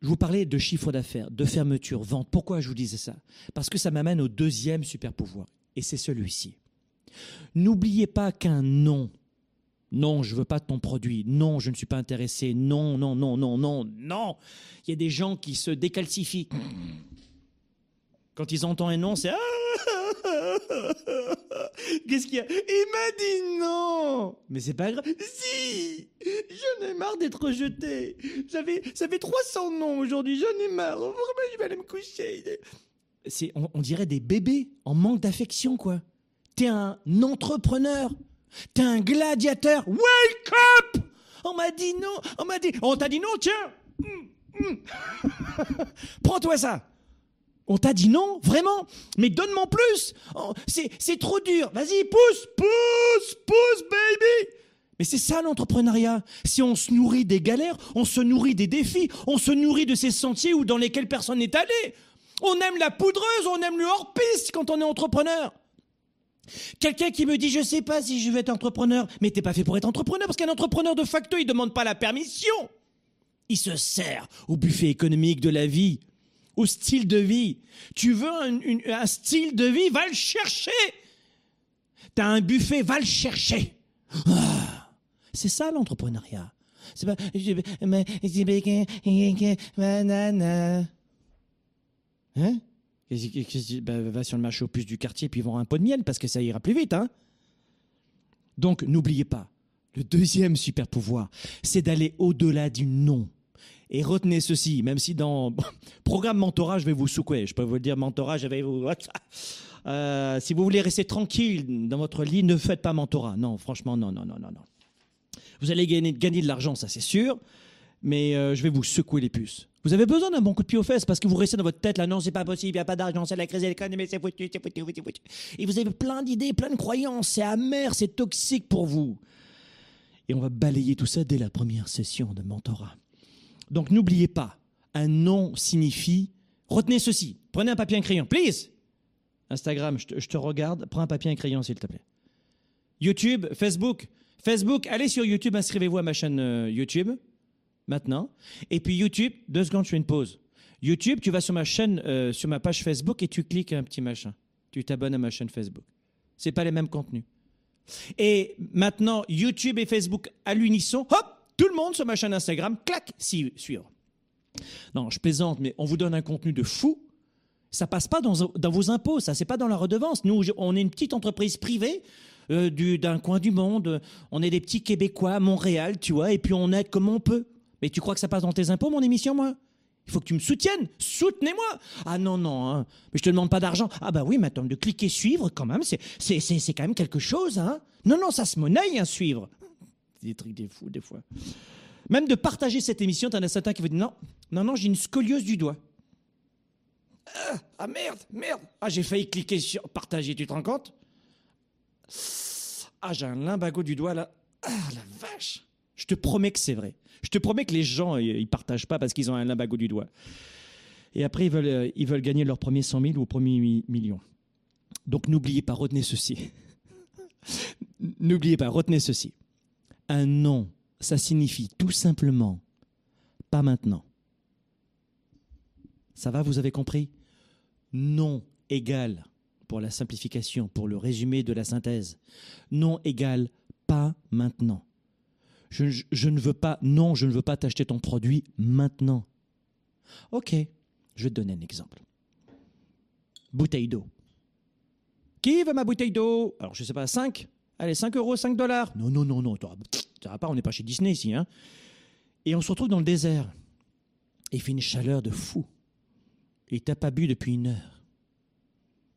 je vous parlais de chiffre d'affaires, de fermeture, vente. Pourquoi je vous disais ça? Parce que ça m'amène au deuxième super pouvoir, et c'est celui-ci. N'oubliez pas qu'un nom non, je veux pas ton produit. Non, je ne suis pas intéressé. Non, non, non, non, non, non. Il y a des gens qui se décalcifient. Quand ils entendent un non, c'est ah! Qu'est-ce qu'il y a? Il m'a dit non. Mais c'est pas grave. Si J'en ai marre d'être rejeté. Ça fait, ça fait 300 noms aujourd'hui, j'en ai marre. Vraiment, je vais aller me coucher. C'est, on, on dirait des bébés en manque d'affection, quoi. T'es un entrepreneur. T'es un gladiateur. Wake up On m'a dit non. On m'a dit. On t'a dit non, tiens. Hum, hum. Prends-toi ça. On t'a dit non, vraiment Mais donne-moi plus Oh, C'est trop dur. Vas-y, pousse, pousse, pousse, baby Mais c'est ça l'entrepreneuriat. Si on se nourrit des galères, on se nourrit des défis, on se nourrit de ces sentiers où dans lesquels personne n'est allé. On aime la poudreuse, on aime le hors-piste quand on est entrepreneur. Quelqu'un qui me dit je sais pas si je vais être entrepreneur, mais t'es pas fait pour être entrepreneur parce qu'un entrepreneur de facto il demande pas la permission. Il se sert au buffet économique de la vie, au style de vie. Tu veux un, style de vie, va le chercher. T'as un buffet, va le chercher. Ah, c'est ça l'entrepreneuriat. C'est pas. Hein? Bah, Va sur le marché aux puces du quartier puis vends un pot de miel parce que ça ira plus vite. Hein Donc n'oubliez pas, le deuxième super pouvoir, c'est d'aller au-delà du non. Et retenez ceci, même si dans programme mentorat, je vais vous souquer. Je peux vous le dire, mentorat, je vais vous. Euh, si vous voulez rester tranquille dans votre lit, ne faites pas mentorat. Non, franchement, non, non, non, non, non. Vous allez gagner, de l'argent, ça c'est sûr, mais euh, je vais vous secouer les puces. Vous avez besoin d'un bon coup de pied aux fesses parce que vous restez dans votre tête là, non, c'est pas possible, il n'y a pas d'argent, c'est la crise de l'économie, c'est foutu, c'est foutu, c'est foutu. Et vous avez plein d'idées, plein de croyances, c'est amer, c'est toxique pour vous. Et on va balayer tout ça dès la première session de mentorat. Donc n'oubliez pas, un non signifie. Retenez ceci. Prenez un papier et un crayon, please. Instagram, je te, je te regarde. Prends un papier et un crayon, s'il te plaît. YouTube, Facebook. Facebook, allez sur YouTube, inscrivez-vous à ma chaîne euh, YouTube, maintenant. Et puis YouTube, deux secondes, je fais une pause. YouTube, tu vas sur ma chaîne, euh, sur ma page Facebook et tu cliques un petit machin. Tu t'abonnes à ma chaîne Facebook. C'est pas les mêmes contenus. Et maintenant, YouTube et Facebook à l'unisson, hop, tout le monde sur ma chaîne Instagram, clac, suivre. Non, je plaisante, mais on vous donne un contenu de fou. Ça passe pas dans, vos impôts, ça c'est pas dans la redevance. Nous, on est une petite entreprise privée euh, du- d'un coin du monde. On est des petits Québécois à Montréal, tu vois, et puis on aide comme on peut. Mais tu crois que ça passe dans tes impôts, mon émission, moi? Il faut que tu me soutiennes. Soutenez-moi. Ah non, non, hein. mais je te demande pas d'argent. Ah bah oui, mais attends, de cliquer suivre, quand même, c'est, quand même quelque chose, hein. Non, non, ça se monnaie, un suivre. Des trucs des fous, des fois. Même de partager cette émission, t'en as certains qui vont dire non, non, non, j'ai une scoliose du doigt. Ah, ah, merde, merde. Ah, j'ai failli cliquer sur partager, tu te rends compte? Ah, j'ai un limbago du doigt là. Ah, la vache. Je te promets que c'est vrai. Je te promets que les gens, ils partagent pas parce qu'ils ont un limbago du doigt. Et après, ils veulent, euh, ils veulent gagner leur premier 100 000 ou premier mi- million. Donc n'oubliez pas, retenez ceci. n'oubliez pas, retenez ceci. Un non, ça signifie tout simplement pas maintenant. Ça va, vous avez compris? Non égale, pour la simplification, pour le résumé de la synthèse, non égale pas maintenant. Je, ne veux pas, non, je ne veux pas t'acheter ton produit maintenant. Ok, je vais te donner un exemple. Bouteille d'eau. Qui veut ma bouteille d'eau? Alors, je sais pas, 5 Allez, 5 euros, 5 dollars Non, non, non, non, t'auras- pas, on n'est pas chez Disney ici. Hein Et on se retrouve dans le désert. Il fait une chaleur de fou. Et t'as pas bu depuis une heure.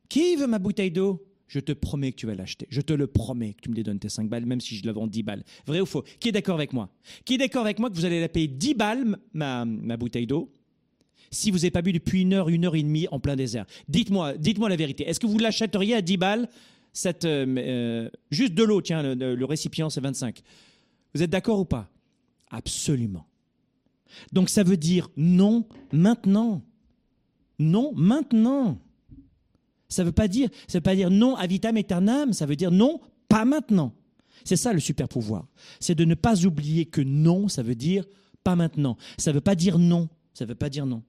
Qui veut ma bouteille d'eau? Je te promets que tu vas l'acheter. Je te le promets que tu me donnes tes 5 balles, même si je la vends 10 balles. Vrai ou faux? Qui est d'accord avec moi? Qui est d'accord avec moi que vous allez la payer 10 balles, ma, ma bouteille d'eau, si vous n'avez pas bu depuis une heure, une heure et demie en plein désert Dites-moi, dites-moi la vérité. Est-ce que vous l'achèteriez à 10 balles? Euh, euh, Juste de l'eau, tiens, le, récipient, c'est 25. Vous êtes d'accord ou pas? Absolument. Donc ça veut dire non maintenant. Non maintenant. Ça veut veut pas dire non à vitam aeternam, ça veut dire non pas maintenant. C'est ça le super pouvoir. C'est de ne pas oublier que non, ça veut dire pas maintenant. Ça veut pas dire non, ça veut pas dire non.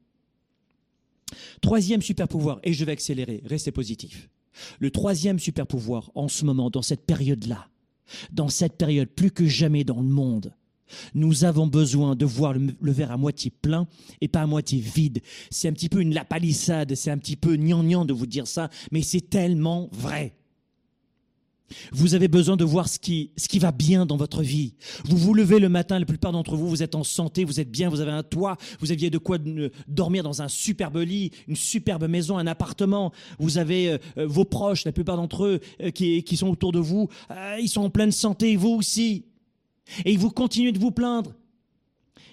Troisième super pouvoir, et je vais accélérer, restez positif. Le troisième super pouvoir en ce moment, dans cette période-là, dans cette période plus que jamais dans le monde, nous avons besoin de voir le, le verre à moitié plein et pas à moitié vide. C'est un petit peu une lapalissade, c'est un petit peu gnangnan de vous dire ça, mais c'est tellement vrai. Vous avez besoin de voir ce qui, ce qui va bien dans votre vie. Vous vous levez le matin, la plupart d'entre vous, vous êtes en santé, vous êtes bien, vous avez un toit, vous aviez de quoi dormir dans un superbe lit, une superbe maison, un appartement. Vous avez euh, euh, vos proches, la plupart d'entre eux, euh, qui, qui, sont autour de vous. ils sont en pleine santé, vous aussi. Et vous continuez de vous plaindre.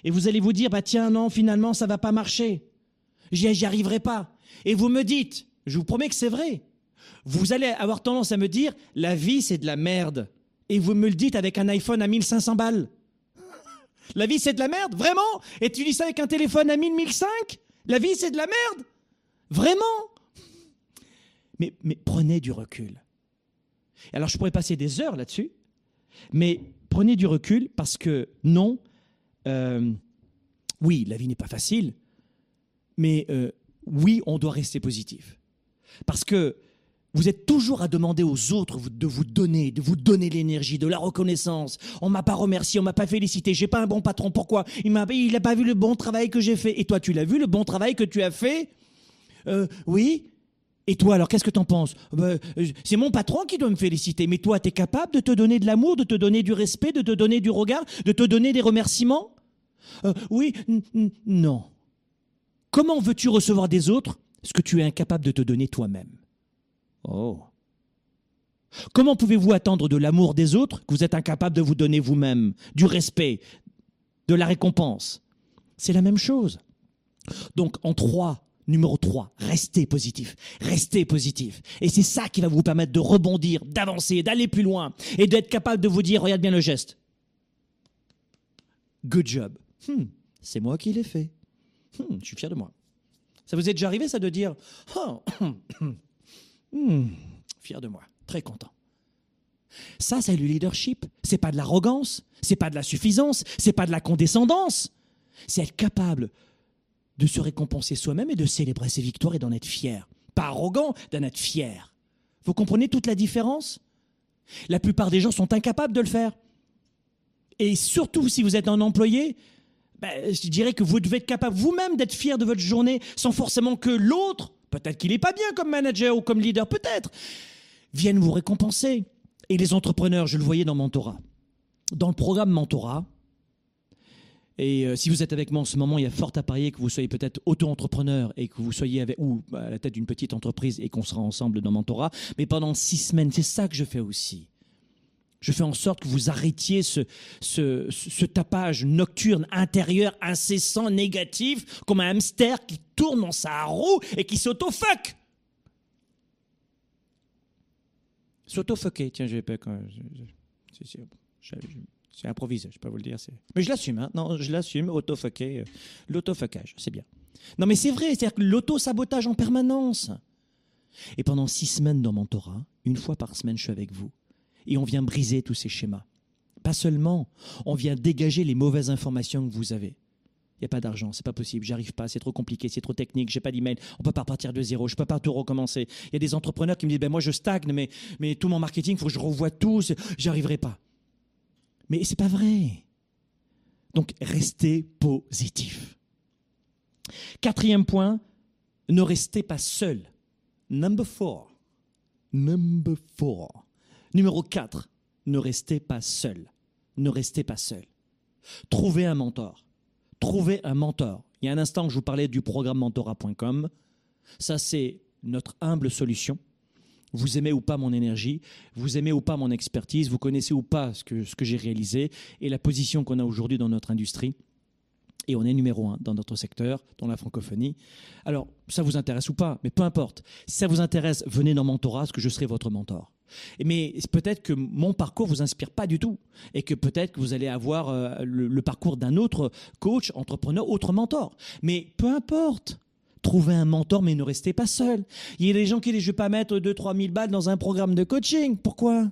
Et vous allez vous dire, bah tiens, non, finalement, ça va pas marcher. J'y arriverai pas. Et vous me dites, je vous promets que c'est vrai, vous allez avoir tendance à me dire, la vie, c'est de la merde. Et vous me le dites avec un iPhone à 1500 balles. La vie, c'est de la merde Vraiment? Et tu dis ça avec un téléphone à 1000, 1005 La vie, c'est de la merde? Vraiment? Mais, prenez du recul. Alors, je pourrais passer des heures là-dessus, mais prenez du recul parce que non, euh, oui, la vie n'est pas facile, mais euh, oui, on doit rester positif. Parce que vous êtes toujours à demander aux autres de vous donner, de vous donner l'énergie, de la reconnaissance. On m'a pas remercié, on m'a pas félicité, j'ai pas un bon patron. Pourquoi? Il m'a, il pas vu le bon travail que j'ai fait. Et toi, tu l'as vu le bon travail que tu as fait? Euh, Oui. Et toi, alors, qu'est-ce que tu en penses ben, C'est mon patron qui doit me féliciter. Mais toi, tu es capable de te donner de l'amour, de te donner du respect, de te donner du regard, de te donner des remerciements? Euh, Oui, non. Comment veux-tu recevoir des autres ce que tu es incapable de te donner toi-même? Oh. Comment pouvez-vous attendre de l'amour des autres que vous êtes incapable de vous donner vous-même, du respect, de la récompense? C'est la même chose. Donc en trois, numéro 3, restez positif, restez positif. Et c'est ça qui va vous permettre de rebondir, d'avancer, d'aller plus loin et d'être capable de vous dire, regarde bien le geste. Good job. Hmm, c'est moi qui l'ai fait. Hmm, je suis fier de moi. Ça vous est déjà arrivé ça de dire, oh, Hmm, fier de moi, très content. Ça, c'est le leadership. C'est pas de l'arrogance, c'est pas de la suffisance, c'est pas de la condescendance. C'est être capable de se récompenser soi-même et de célébrer ses victoires et d'en être fier. Pas arrogant, d'en être fier. Vous comprenez toute la différence? La plupart des gens sont incapables de le faire. Et surtout si vous êtes un employé, ben, je dirais que vous devez être capable vous-même d'être fier de votre journée sans forcément que l'autre peut-être qu'il n'est pas bien comme manager ou comme leader, peut-être, viennent vous récompenser. Et les entrepreneurs, je le voyais dans Mentorat. Dans le programme Mentorat, et euh, si vous êtes avec moi en ce moment, il y a fort à parier que vous soyez peut-être auto-entrepreneur et que vous soyez avec, ou à la tête d'une petite entreprise et qu'on sera ensemble dans Mentorat. Mais pendant six semaines, c'est ça que je fais aussi. Je fais en sorte que vous arrêtiez ce, ce, tapage nocturne intérieur incessant, négatif, comme un hamster qui tourne dans sa roue et qui s'auto-fuck. S'auto-fucker, tiens, je vais pas. C'est improvisé, je peux vous le dire. Mais je l'assume, hein. Non, je l'assume, auto-fucker, euh, l'auto-fuckage, c'est bien. Non, mais c'est vrai, c'est-à-dire que l'auto-sabotage en permanence. Et pendant six semaines dans mon Torah, une fois par semaine, je suis avec vous et on vient briser tous ces schémas. Pas seulement, on vient dégager les mauvaises informations que vous avez. Il n'y a pas d'argent, c'est pas possible, j'arrive pas, c'est trop compliqué, c'est trop technique, j'ai pas d'email, on peut pas repartir de zéro, je peux pas tout recommencer. Il y a des entrepreneurs qui me disent ben moi je stagne, mais, mais tout mon marketing, il faut que je revoie tout, j'arriverai pas. Mais c'est pas vrai. Donc restez positif. Quatrième point, ne restez pas seul. Number four. Number four. Numéro 4, ne restez pas seul. Ne restez pas seul. Trouvez un mentor. Trouvez un mentor. Il y a un instant, je vous parlais du programme mentorat.com. Ça, c'est notre humble solution. Vous aimez ou pas mon énergie, vous aimez ou pas mon expertise, vous connaissez ou pas ce que, ce que j'ai réalisé et la position qu'on a aujourd'hui dans notre industrie. Et on est numéro un dans notre secteur, dans la francophonie. Alors, ça vous intéresse ou pas, mais peu importe. Si ça vous intéresse, venez dans Mentorat, parce que je serai votre mentor. Mais peut-être que mon parcours vous inspire pas du tout et que peut-être que vous allez avoir euh, le, parcours d'un autre coach, entrepreneur, autre mentor. Mais peu importe. Trouvez un mentor, mais ne restez pas seul. Il y a des gens qui disent je vais pas mettre 2-3 000 balles dans un programme de coaching. Pourquoi?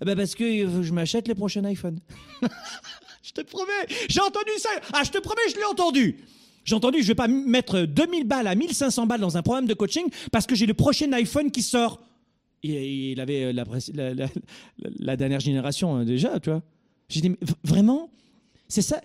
Eh ben Parce que je m'achète les prochains iPhones. je te promets, j'ai entendu ça. Ah, je te promets, je l'ai entendu. J'ai entendu, je vais pas mettre 2000 balles à 1500 balles dans un programme de coaching parce que j'ai le prochain iPhone qui sort il avait euh, la, dernière génération hein, déjà, tu vois. J'ai dit, vraiment C'est ça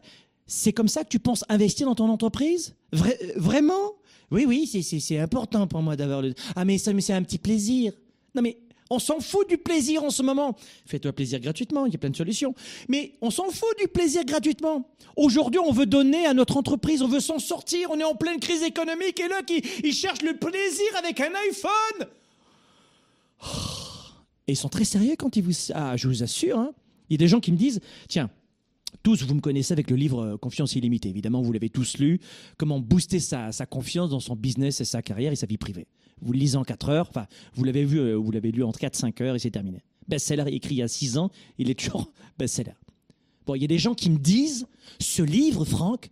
C'est comme ça que tu penses investir dans ton entreprise? Vraiment? Oui, oui, c'est important pour moi d'avoir le... Ah, mais ça, mais c'est un petit plaisir. Non, mais On s'en fout du plaisir en ce moment. Fais-toi plaisir gratuitement, il y a plein de solutions. Mais on s'en fout du plaisir gratuitement. Aujourd'hui, on veut donner à notre entreprise, on veut s'en sortir, on est en pleine crise économique et là, qui, ils cherchent le plaisir avec un iPhone. Et ils sont très sérieux quand ils vous... Ah, je vous assure, hein. il y a des gens qui me disent, tiens, tous, vous me connaissez avec le livre euh, Confiance illimitée. Évidemment, vous l'avez tous lu. Comment booster sa, confiance dans son business et sa carrière et sa vie privée. Vous le lisez en 4 heures. Enfin, vous l'avez vu, euh, vous l'avez lu en 4-5 heures et c'est terminé. Best-seller écrit il y a 6 ans, il est toujours best-seller. Bon, il y a des gens qui me disent, ce livre, Franck,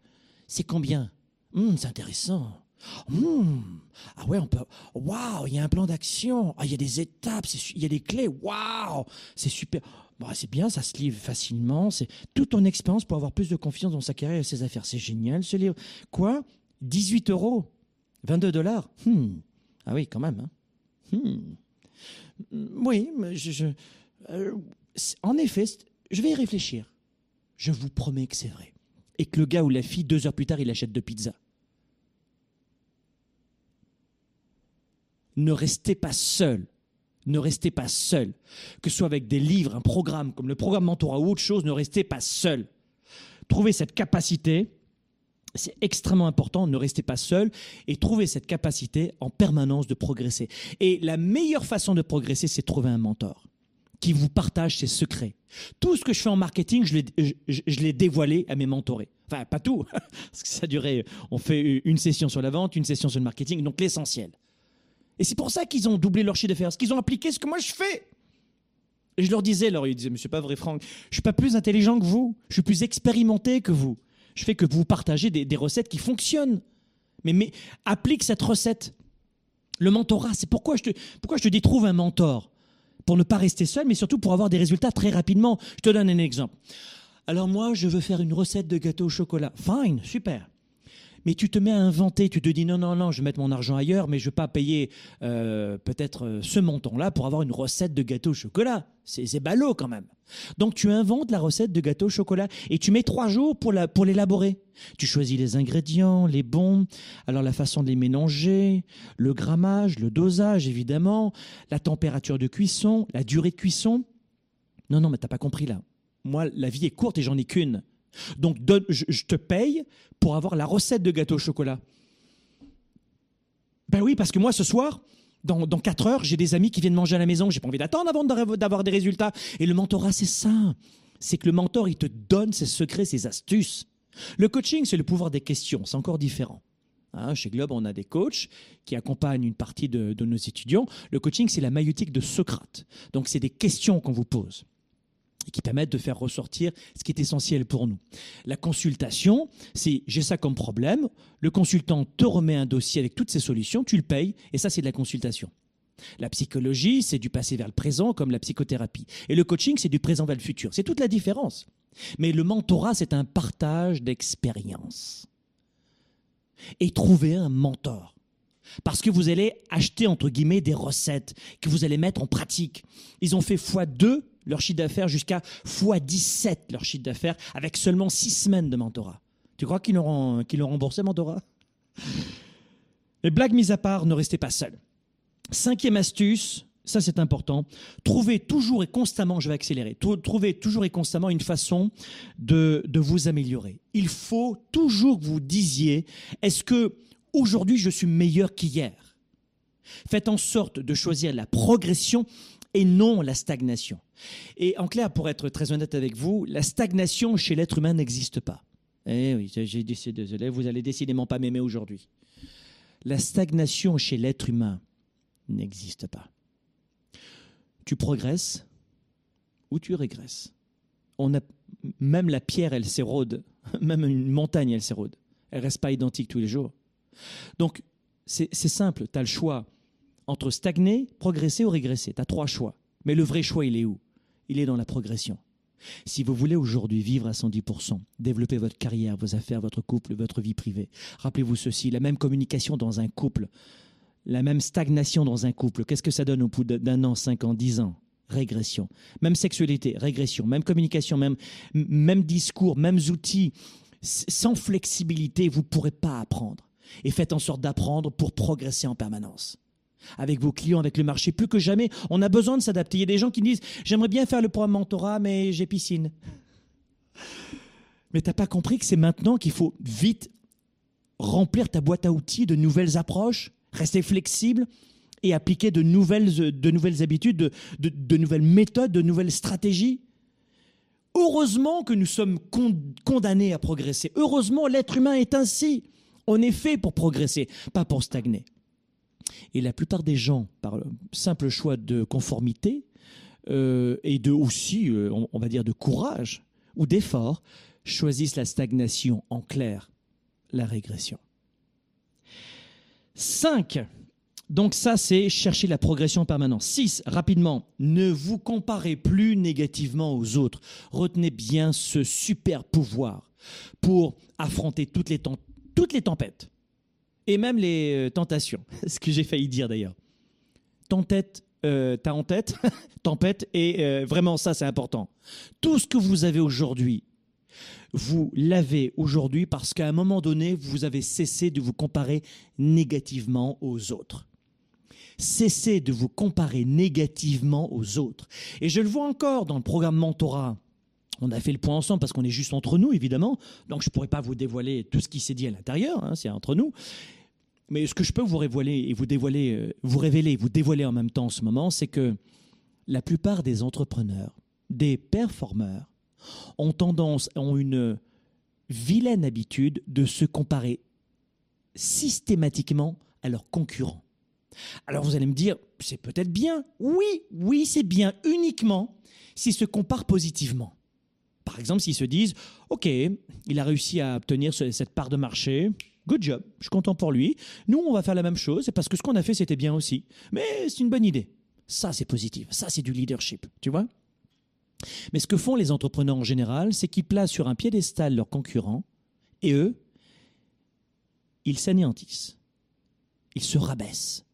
c'est combien? Hum, C'est intéressant. Hum, ah ouais, on peut. Waouh, il y a un plan d'action. Ah, il y a des étapes, il y a des clés. Waouh, c'est super. Bah, c'est bien, ça se livre facilement. C'est toute ton expérience pour avoir plus de confiance dans sa carrière et ses affaires. C'est génial ce livre. Quoi? 18 euros 22 dollars hmm. Ah oui, quand même. Hein. Hmm. Oui, euh, en effet, je vais y réfléchir. Je vous promets que c'est vrai. Et que le gars ou la fille, deux heures plus tard, il achète deux pizzas. Ne restez pas seul ne restez pas seul. Que ce soit avec des livres, un programme comme le programme Mentorat ou autre chose, ne restez pas seul. Trouvez cette capacité, c'est extrêmement important, ne restez pas seul et trouvez cette capacité en permanence de progresser. Et la meilleure façon de progresser, c'est de trouver un mentor qui vous partage ses secrets. Tout ce que je fais en marketing, je l'ai dévoilé à mes mentorés. Enfin, pas tout, parce que ça durait, on fait une session sur la vente, une session sur le marketing, donc l'essentiel. Et c'est pour ça qu'ils ont doublé leur chiffre d'affaires, parce qu'ils ont appliqué ce que moi je fais. Et je leur disais, alors ils disaient, c'est pas vrai Franck, je suis pas plus intelligent que vous, je suis plus expérimenté que vous. Je fais que vous partagez des, recettes qui fonctionnent. Mais, mais applique cette recette. Le mentorat, c'est pourquoi je, te, pourquoi je te dis trouve un mentor? Pour ne pas rester seul, mais surtout pour avoir des résultats très rapidement. Je te donne un exemple. Alors moi, je veux faire une recette de gâteau au chocolat. Fine, super mais tu te mets à inventer, tu te dis non, non, non, je vais mettre mon argent ailleurs, mais je ne vais pas payer euh, peut-être euh, ce montant-là pour avoir une recette de gâteau au chocolat. C'est ballot quand même. Donc tu inventes la recette de gâteau au chocolat et tu mets trois jours pour l'élaborer. Pour tu choisis les ingrédients, les bons, alors la façon de les mélanger, le grammage, le dosage évidemment, la température de cuisson, la durée de cuisson. Non, non, mais t'as pas compris là. Moi, la vie est courte et j'en ai qu'une. Donc je, te paye pour avoir la recette de gâteau au chocolat. Ben oui, parce que moi ce soir, dans, dans 4 heures, j'ai des amis qui viennent manger à la maison. J'ai pas envie d'attendre avant d'avoir des résultats. Et le mentorat, c'est ça. C'est que le mentor, il te donne ses secrets, ses astuces. Le coaching, c'est le pouvoir des questions. C'est encore différent. Hein, chez Globe, on a des coachs qui accompagnent une partie de, nos étudiants. Le coaching, c'est la maïotique de Socrate. Donc, c'est des questions qu'on vous pose et qui permettent de faire ressortir ce qui est essentiel pour nous. La consultation, c'est j'ai ça comme problème, le consultant te remet un dossier avec toutes ses solutions, tu le payes, et ça c'est de la consultation. La psychologie, c'est du passé vers le présent, comme la psychothérapie. Et le coaching, c'est du présent vers le futur. C'est toute la différence. Mais le mentorat, c'est un partage d'expérience. Et trouver un mentor. Parce que vous allez acheter, entre guillemets, des recettes que vous allez mettre en pratique. Ils ont fait x2 leur chiffre d'affaires jusqu'à x17 leur chiffre d'affaires avec seulement 6 semaines de mentorat. Tu crois qu'ils l'ont qu remboursé, mentorat? Les blagues mises à part, ne restez pas seul. Cinquième astuce, ça c'est important, trouvez toujours et constamment, je vais accélérer, trouvez toujours et constamment une façon de, de vous améliorer. Il faut toujours que vous disiez, est-ce que aujourd'hui je suis meilleur qu'hier? Faites en sorte de choisir la progression et non la stagnation. Et en clair, pour être très honnête avec vous, la stagnation chez l'être humain n'existe pas. Eh oui, j'ai décidé, désolé, vous allez décidément pas m'aimer aujourd'hui. La stagnation chez l'être humain n'existe pas. Tu progresses ou tu régresses. On a, même la pierre, elle s'érode. Même une montagne, elle s'érode. Elle reste pas identique tous les jours. Donc, c'est simple, tu as le choix entre stagner, progresser ou régresser. Tu as trois choix. Mais le vrai choix, il est où? Il est dans la progression. Si vous voulez aujourd'hui vivre à 110%, développer votre carrière, vos affaires, votre couple, votre vie privée, rappelez-vous ceci, la même communication dans un couple, la même stagnation dans un couple, qu'est-ce que ça donne au bout d'un an, cinq ans, dix ans? Régression. Même sexualité, régression. Même communication, même, même discours, mêmes outils. Sans flexibilité, vous ne pourrez pas apprendre. Et faites en sorte d'apprendre pour progresser en permanence. Avec vos clients, avec le marché. Plus que jamais, on a besoin de s'adapter. Il y a des gens qui disent J'aimerais bien faire le programme mentorat, mais j'ai piscine. Mais tu n'as pas compris que c'est maintenant qu'il faut vite remplir ta boîte à outils de nouvelles approches, rester flexible et appliquer de nouvelles, de nouvelles habitudes, de, nouvelles méthodes, de nouvelles stratégies. Heureusement que nous sommes condamnés à progresser. Heureusement, l'être humain est ainsi. On est fait pour progresser, pas pour stagner. Et la plupart des gens, par simple choix de conformité euh, et de aussi, euh, on va dire, de courage ou d'effort, choisissent la stagnation en clair, la régression. 5. Donc ça, c'est chercher la progression permanente. 6. Rapidement, ne vous comparez plus négativement aux autres. Retenez bien ce super pouvoir pour affronter toutes les, toutes les tempêtes et même les euh, tentations. Ce que j'ai failli dire d'ailleurs. Tempête, euh, t'as en tête, tempête, et euh, vraiment ça c'est important. Tout ce que vous avez aujourd'hui, vous l'avez aujourd'hui parce qu'à un moment donné, vous avez cessé de vous comparer négativement aux autres. Cessez de vous comparer négativement aux autres. Et je le vois encore dans le programme Mentorat. On a fait le point ensemble parce qu'on est juste entre nous, évidemment. Donc je ne pourrais pas vous dévoiler tout ce qui s'est dit à l'intérieur, hein, c'est entre nous. Mais ce que je peux vous révéler et vous dévoiler, euh, vous révéler, vous dévoiler en même temps en ce moment, c'est que la plupart des entrepreneurs, des performeurs, ont tendance, ont une vilaine habitude de se comparer systématiquement à leurs concurrents. Alors vous allez me dire, c'est peut-être bien. Oui, oui, c'est bien uniquement s'ils se comparent positivement. Par exemple, s'ils se disent, OK, il a réussi à obtenir cette part de marché, good job, je suis content pour lui. Nous, on va faire la même chose, parce que ce qu'on a fait, c'était bien aussi. Mais c'est une bonne idée. Ça, c'est positif. Ça, c'est du leadership, tu vois mais ce que font les entrepreneurs en général, c'est qu'ils placent sur un piédestal leurs concurrents et eux, ils s'anéantissent. Ils se rabaissent.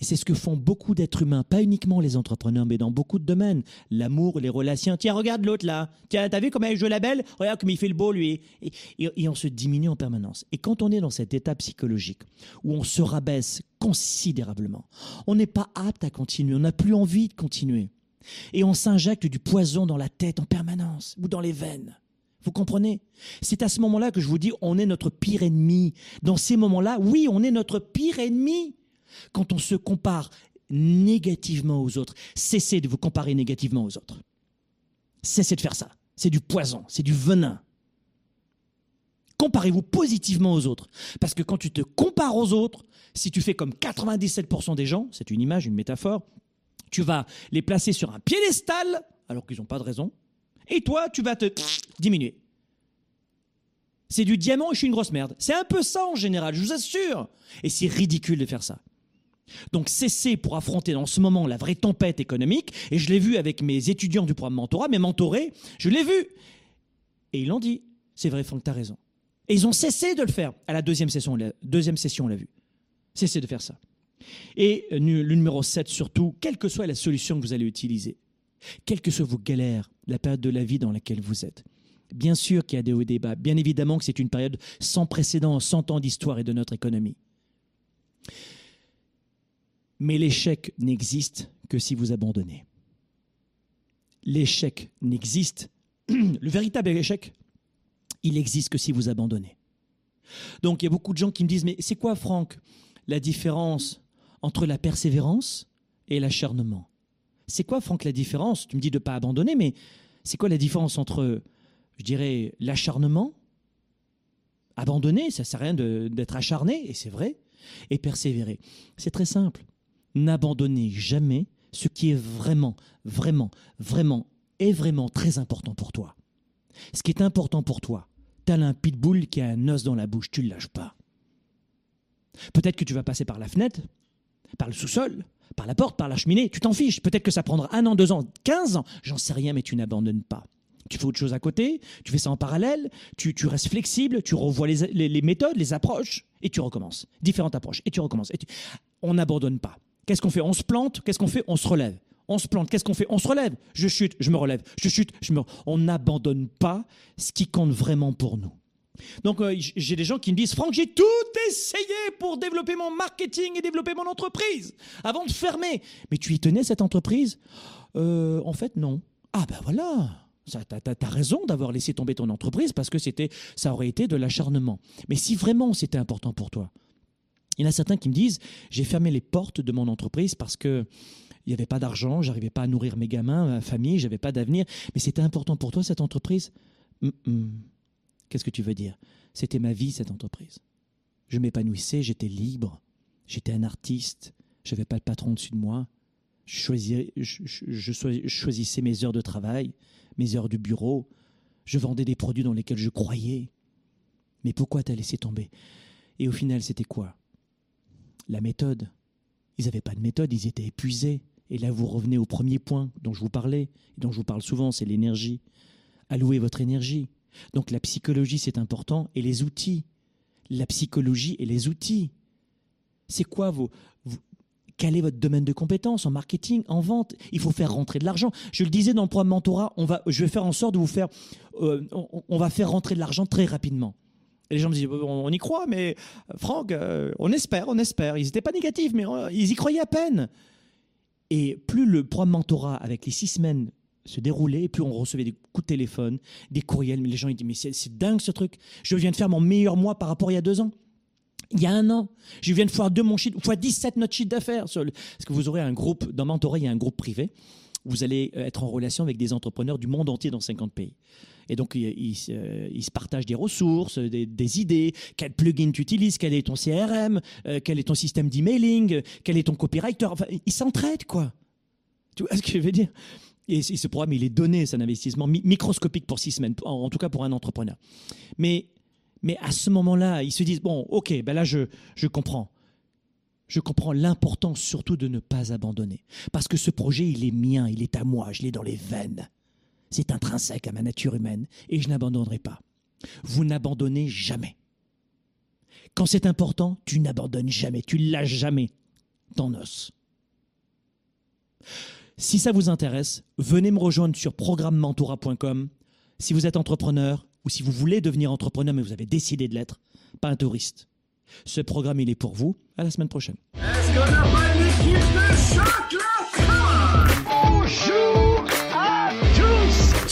Et c'est ce que font beaucoup d'êtres humains, pas uniquement les entrepreneurs, mais dans beaucoup de domaines. L'amour, les relations. Tiens, regarde l'autre là. Tiens, t'as vu comment il joue la belle? Regarde comme il fait le beau, lui. Et, et, on se diminue en permanence. Et quand on est dans cet état psychologique où on se rabaisse considérablement, on n'est pas apte à continuer, on n'a plus envie de continuer et on s'injecte du poison dans la tête en permanence ou dans les veines. Vous comprenez? C'est à ce moment-là que je vous dis, on est notre pire ennemi. Dans ces moments-là, oui, on est notre pire ennemi. Quand on se compare négativement aux autres, cessez de vous comparer négativement aux autres. Cessez de faire ça. C'est du poison, c'est du venin. Comparez-vous positivement aux autres. Parce que quand tu te compares aux autres, si tu fais comme 97% des gens, c'est une image, une métaphore, tu vas les placer sur un piédestal, alors qu'ils n'ont pas de raison, et toi, tu vas te diminuer. C'est du diamant et je suis une grosse merde. C'est un peu ça en général, je vous assure. Et c'est ridicule de faire ça. Donc cessez pour affronter dans ce moment la vraie tempête économique, et je l'ai vu avec mes étudiants du programme Mentorat, mes mentorés, je l'ai vu. Et ils l'ont dit, c'est vrai Franck, as raison. Et ils ont cessé de le faire. À la deuxième session, deuxième session, on l'a vu. Cessez de faire ça. Et le numéro 7 surtout, quelle que soit la solution que vous allez utiliser, quelles que soient vos galères, la période de la vie dans laquelle vous êtes, bien sûr qu'il y a des hauts bas, bien évidemment que c'est une période sans précédent, 100 ans d'histoire et de notre économie. Mais l'échec n'existe que si vous abandonnez. L'échec n'existe, le véritable échec, il existe que si vous abandonnez. Donc il y a beaucoup de gens qui me disent, mais c'est quoi Franck la différence entre la persévérance et l'acharnement? C'est quoi, Franck, la différence? Tu me dis de ne pas abandonner, mais c'est quoi la différence entre, je dirais, l'acharnement Abandonner, ça ne sert à rien d'être acharné, et c'est vrai, et persévérer? C'est très simple. N'abandonnez jamais ce qui est vraiment, vraiment, vraiment, est vraiment très important pour toi. Ce qui est important pour toi, tel un pitbull qui a un os dans la bouche, tu ne lâches pas. Peut-être que tu vas passer par la fenêtre, par le sous-sol, par la porte, par la cheminée, tu t'en fiches. Peut-être que ça prendra un an, deux ans, quinze ans, j'en sais rien, mais tu n'abandonnes pas. Tu fais autre chose à côté, tu fais ça en parallèle, tu, restes flexible, tu revois les, méthodes, les approches, et tu recommences. Différentes approches, et tu recommences. On n'abandonne pas. Qu'est-ce qu'on fait? On se plante, qu'est-ce qu'on fait? On se relève. On se plante, qu'est-ce qu'on fait? On se relève. Je chute, je me relève. Je chute, je me... On n'abandonne pas ce qui compte vraiment pour nous. Donc euh, j'ai des gens qui me disent Franck, j'ai tout essayé pour développer mon marketing et développer mon entreprise avant de fermer. Mais tu y tenais cette entreprise? Euh, En fait, non. Ah ben voilà. T'as t'as raison d'avoir laissé tomber ton entreprise parce que c'était, ça aurait été de l'acharnement. Mais si vraiment c'était important pour toi, il y en a certains qui me disent j'ai fermé les portes de mon entreprise parce que il n'y avait pas d'argent, j'arrivais pas à nourrir mes gamins, ma famille, j'avais pas d'avenir. Mais c'était important pour toi cette entreprise? Hum, hum. Qu'est-ce que tu veux dire? C'était ma vie cette entreprise. Je m'épanouissais, j'étais libre, j'étais un artiste, j'avais pas de patron dessus de moi. Je, je- je- je je choisissais mes heures de travail, mes heures du bureau. Je vendais des produits dans lesquels je croyais. Mais pourquoi t'as laissé tomber? Et au final, c'était quoi? La méthode. Ils n'avaient pas de méthode, ils étaient épuisés. Et là, vous revenez au premier point dont je vous parlais, et dont je vous parle souvent, c'est l'énergie. Allouez votre énergie. Donc la psychologie, c'est important, et les outils. La psychologie et les outils. C'est quoi vos, Quel est votre domaine de compétence en marketing, en vente? Il faut faire rentrer de l'argent. Je le disais dans le programme Mentorat, on va, je vais faire en sorte de vous faire, euh, on va faire rentrer de l'argent très rapidement. Et les gens me disent, on, on y croit, mais euh, Franck, euh, on espère, on espère. Ils n'étaient pas négatifs, mais euh, ils y croyaient à peine. Et plus le programme mentorat avec les six semaines se déroulait, plus on recevait des coups de téléphone, des courriels. Mais les gens ils disent mais c'est dingue ce truc. Je viens de faire mon meilleur mois par rapport à il y a deux ans. Il y a un an, je viens de fois deux mon chiffre, fois 17 notre chiffre d'affaires. Parce que vous aurez un groupe, dans Mentorat, il y a un groupe privé. Vous allez euh, être en relation avec des entrepreneurs du monde entier dans 50 pays. Et donc, ils, se- euh, partagent des ressources, des, idées, quel plugin tu utilises, quel est ton CRM, euh, quel est ton système d'emailing, quel est ton copywriter? Enfin, ils s'entraident, quoi. Tu vois ce que je veux dire? Et, ce programme, il est donné, c'est un investissement mi- microscopique pour six semaines, en, en tout cas pour un entrepreneur. Mais, mais à ce moment-là, ils se disent, bon, ok, ben là, je, je comprends. Je comprends l'importance surtout de ne pas abandonner. Parce que ce projet, il est mien, il est à moi, je l'ai dans les veines. C'est intrinsèque à ma nature humaine et je n'abandonnerai pas. Vous n'abandonnez jamais. Quand c'est important, tu n'abandonnes jamais, tu lâches jamais ton os. Si ça vous intéresse, venez me rejoindre sur programmementora.com. Si vous êtes entrepreneur ou si vous voulez devenir entrepreneur mais vous avez décidé de l'être, pas un touriste. Ce programme, il est pour vous. À la semaine prochaine.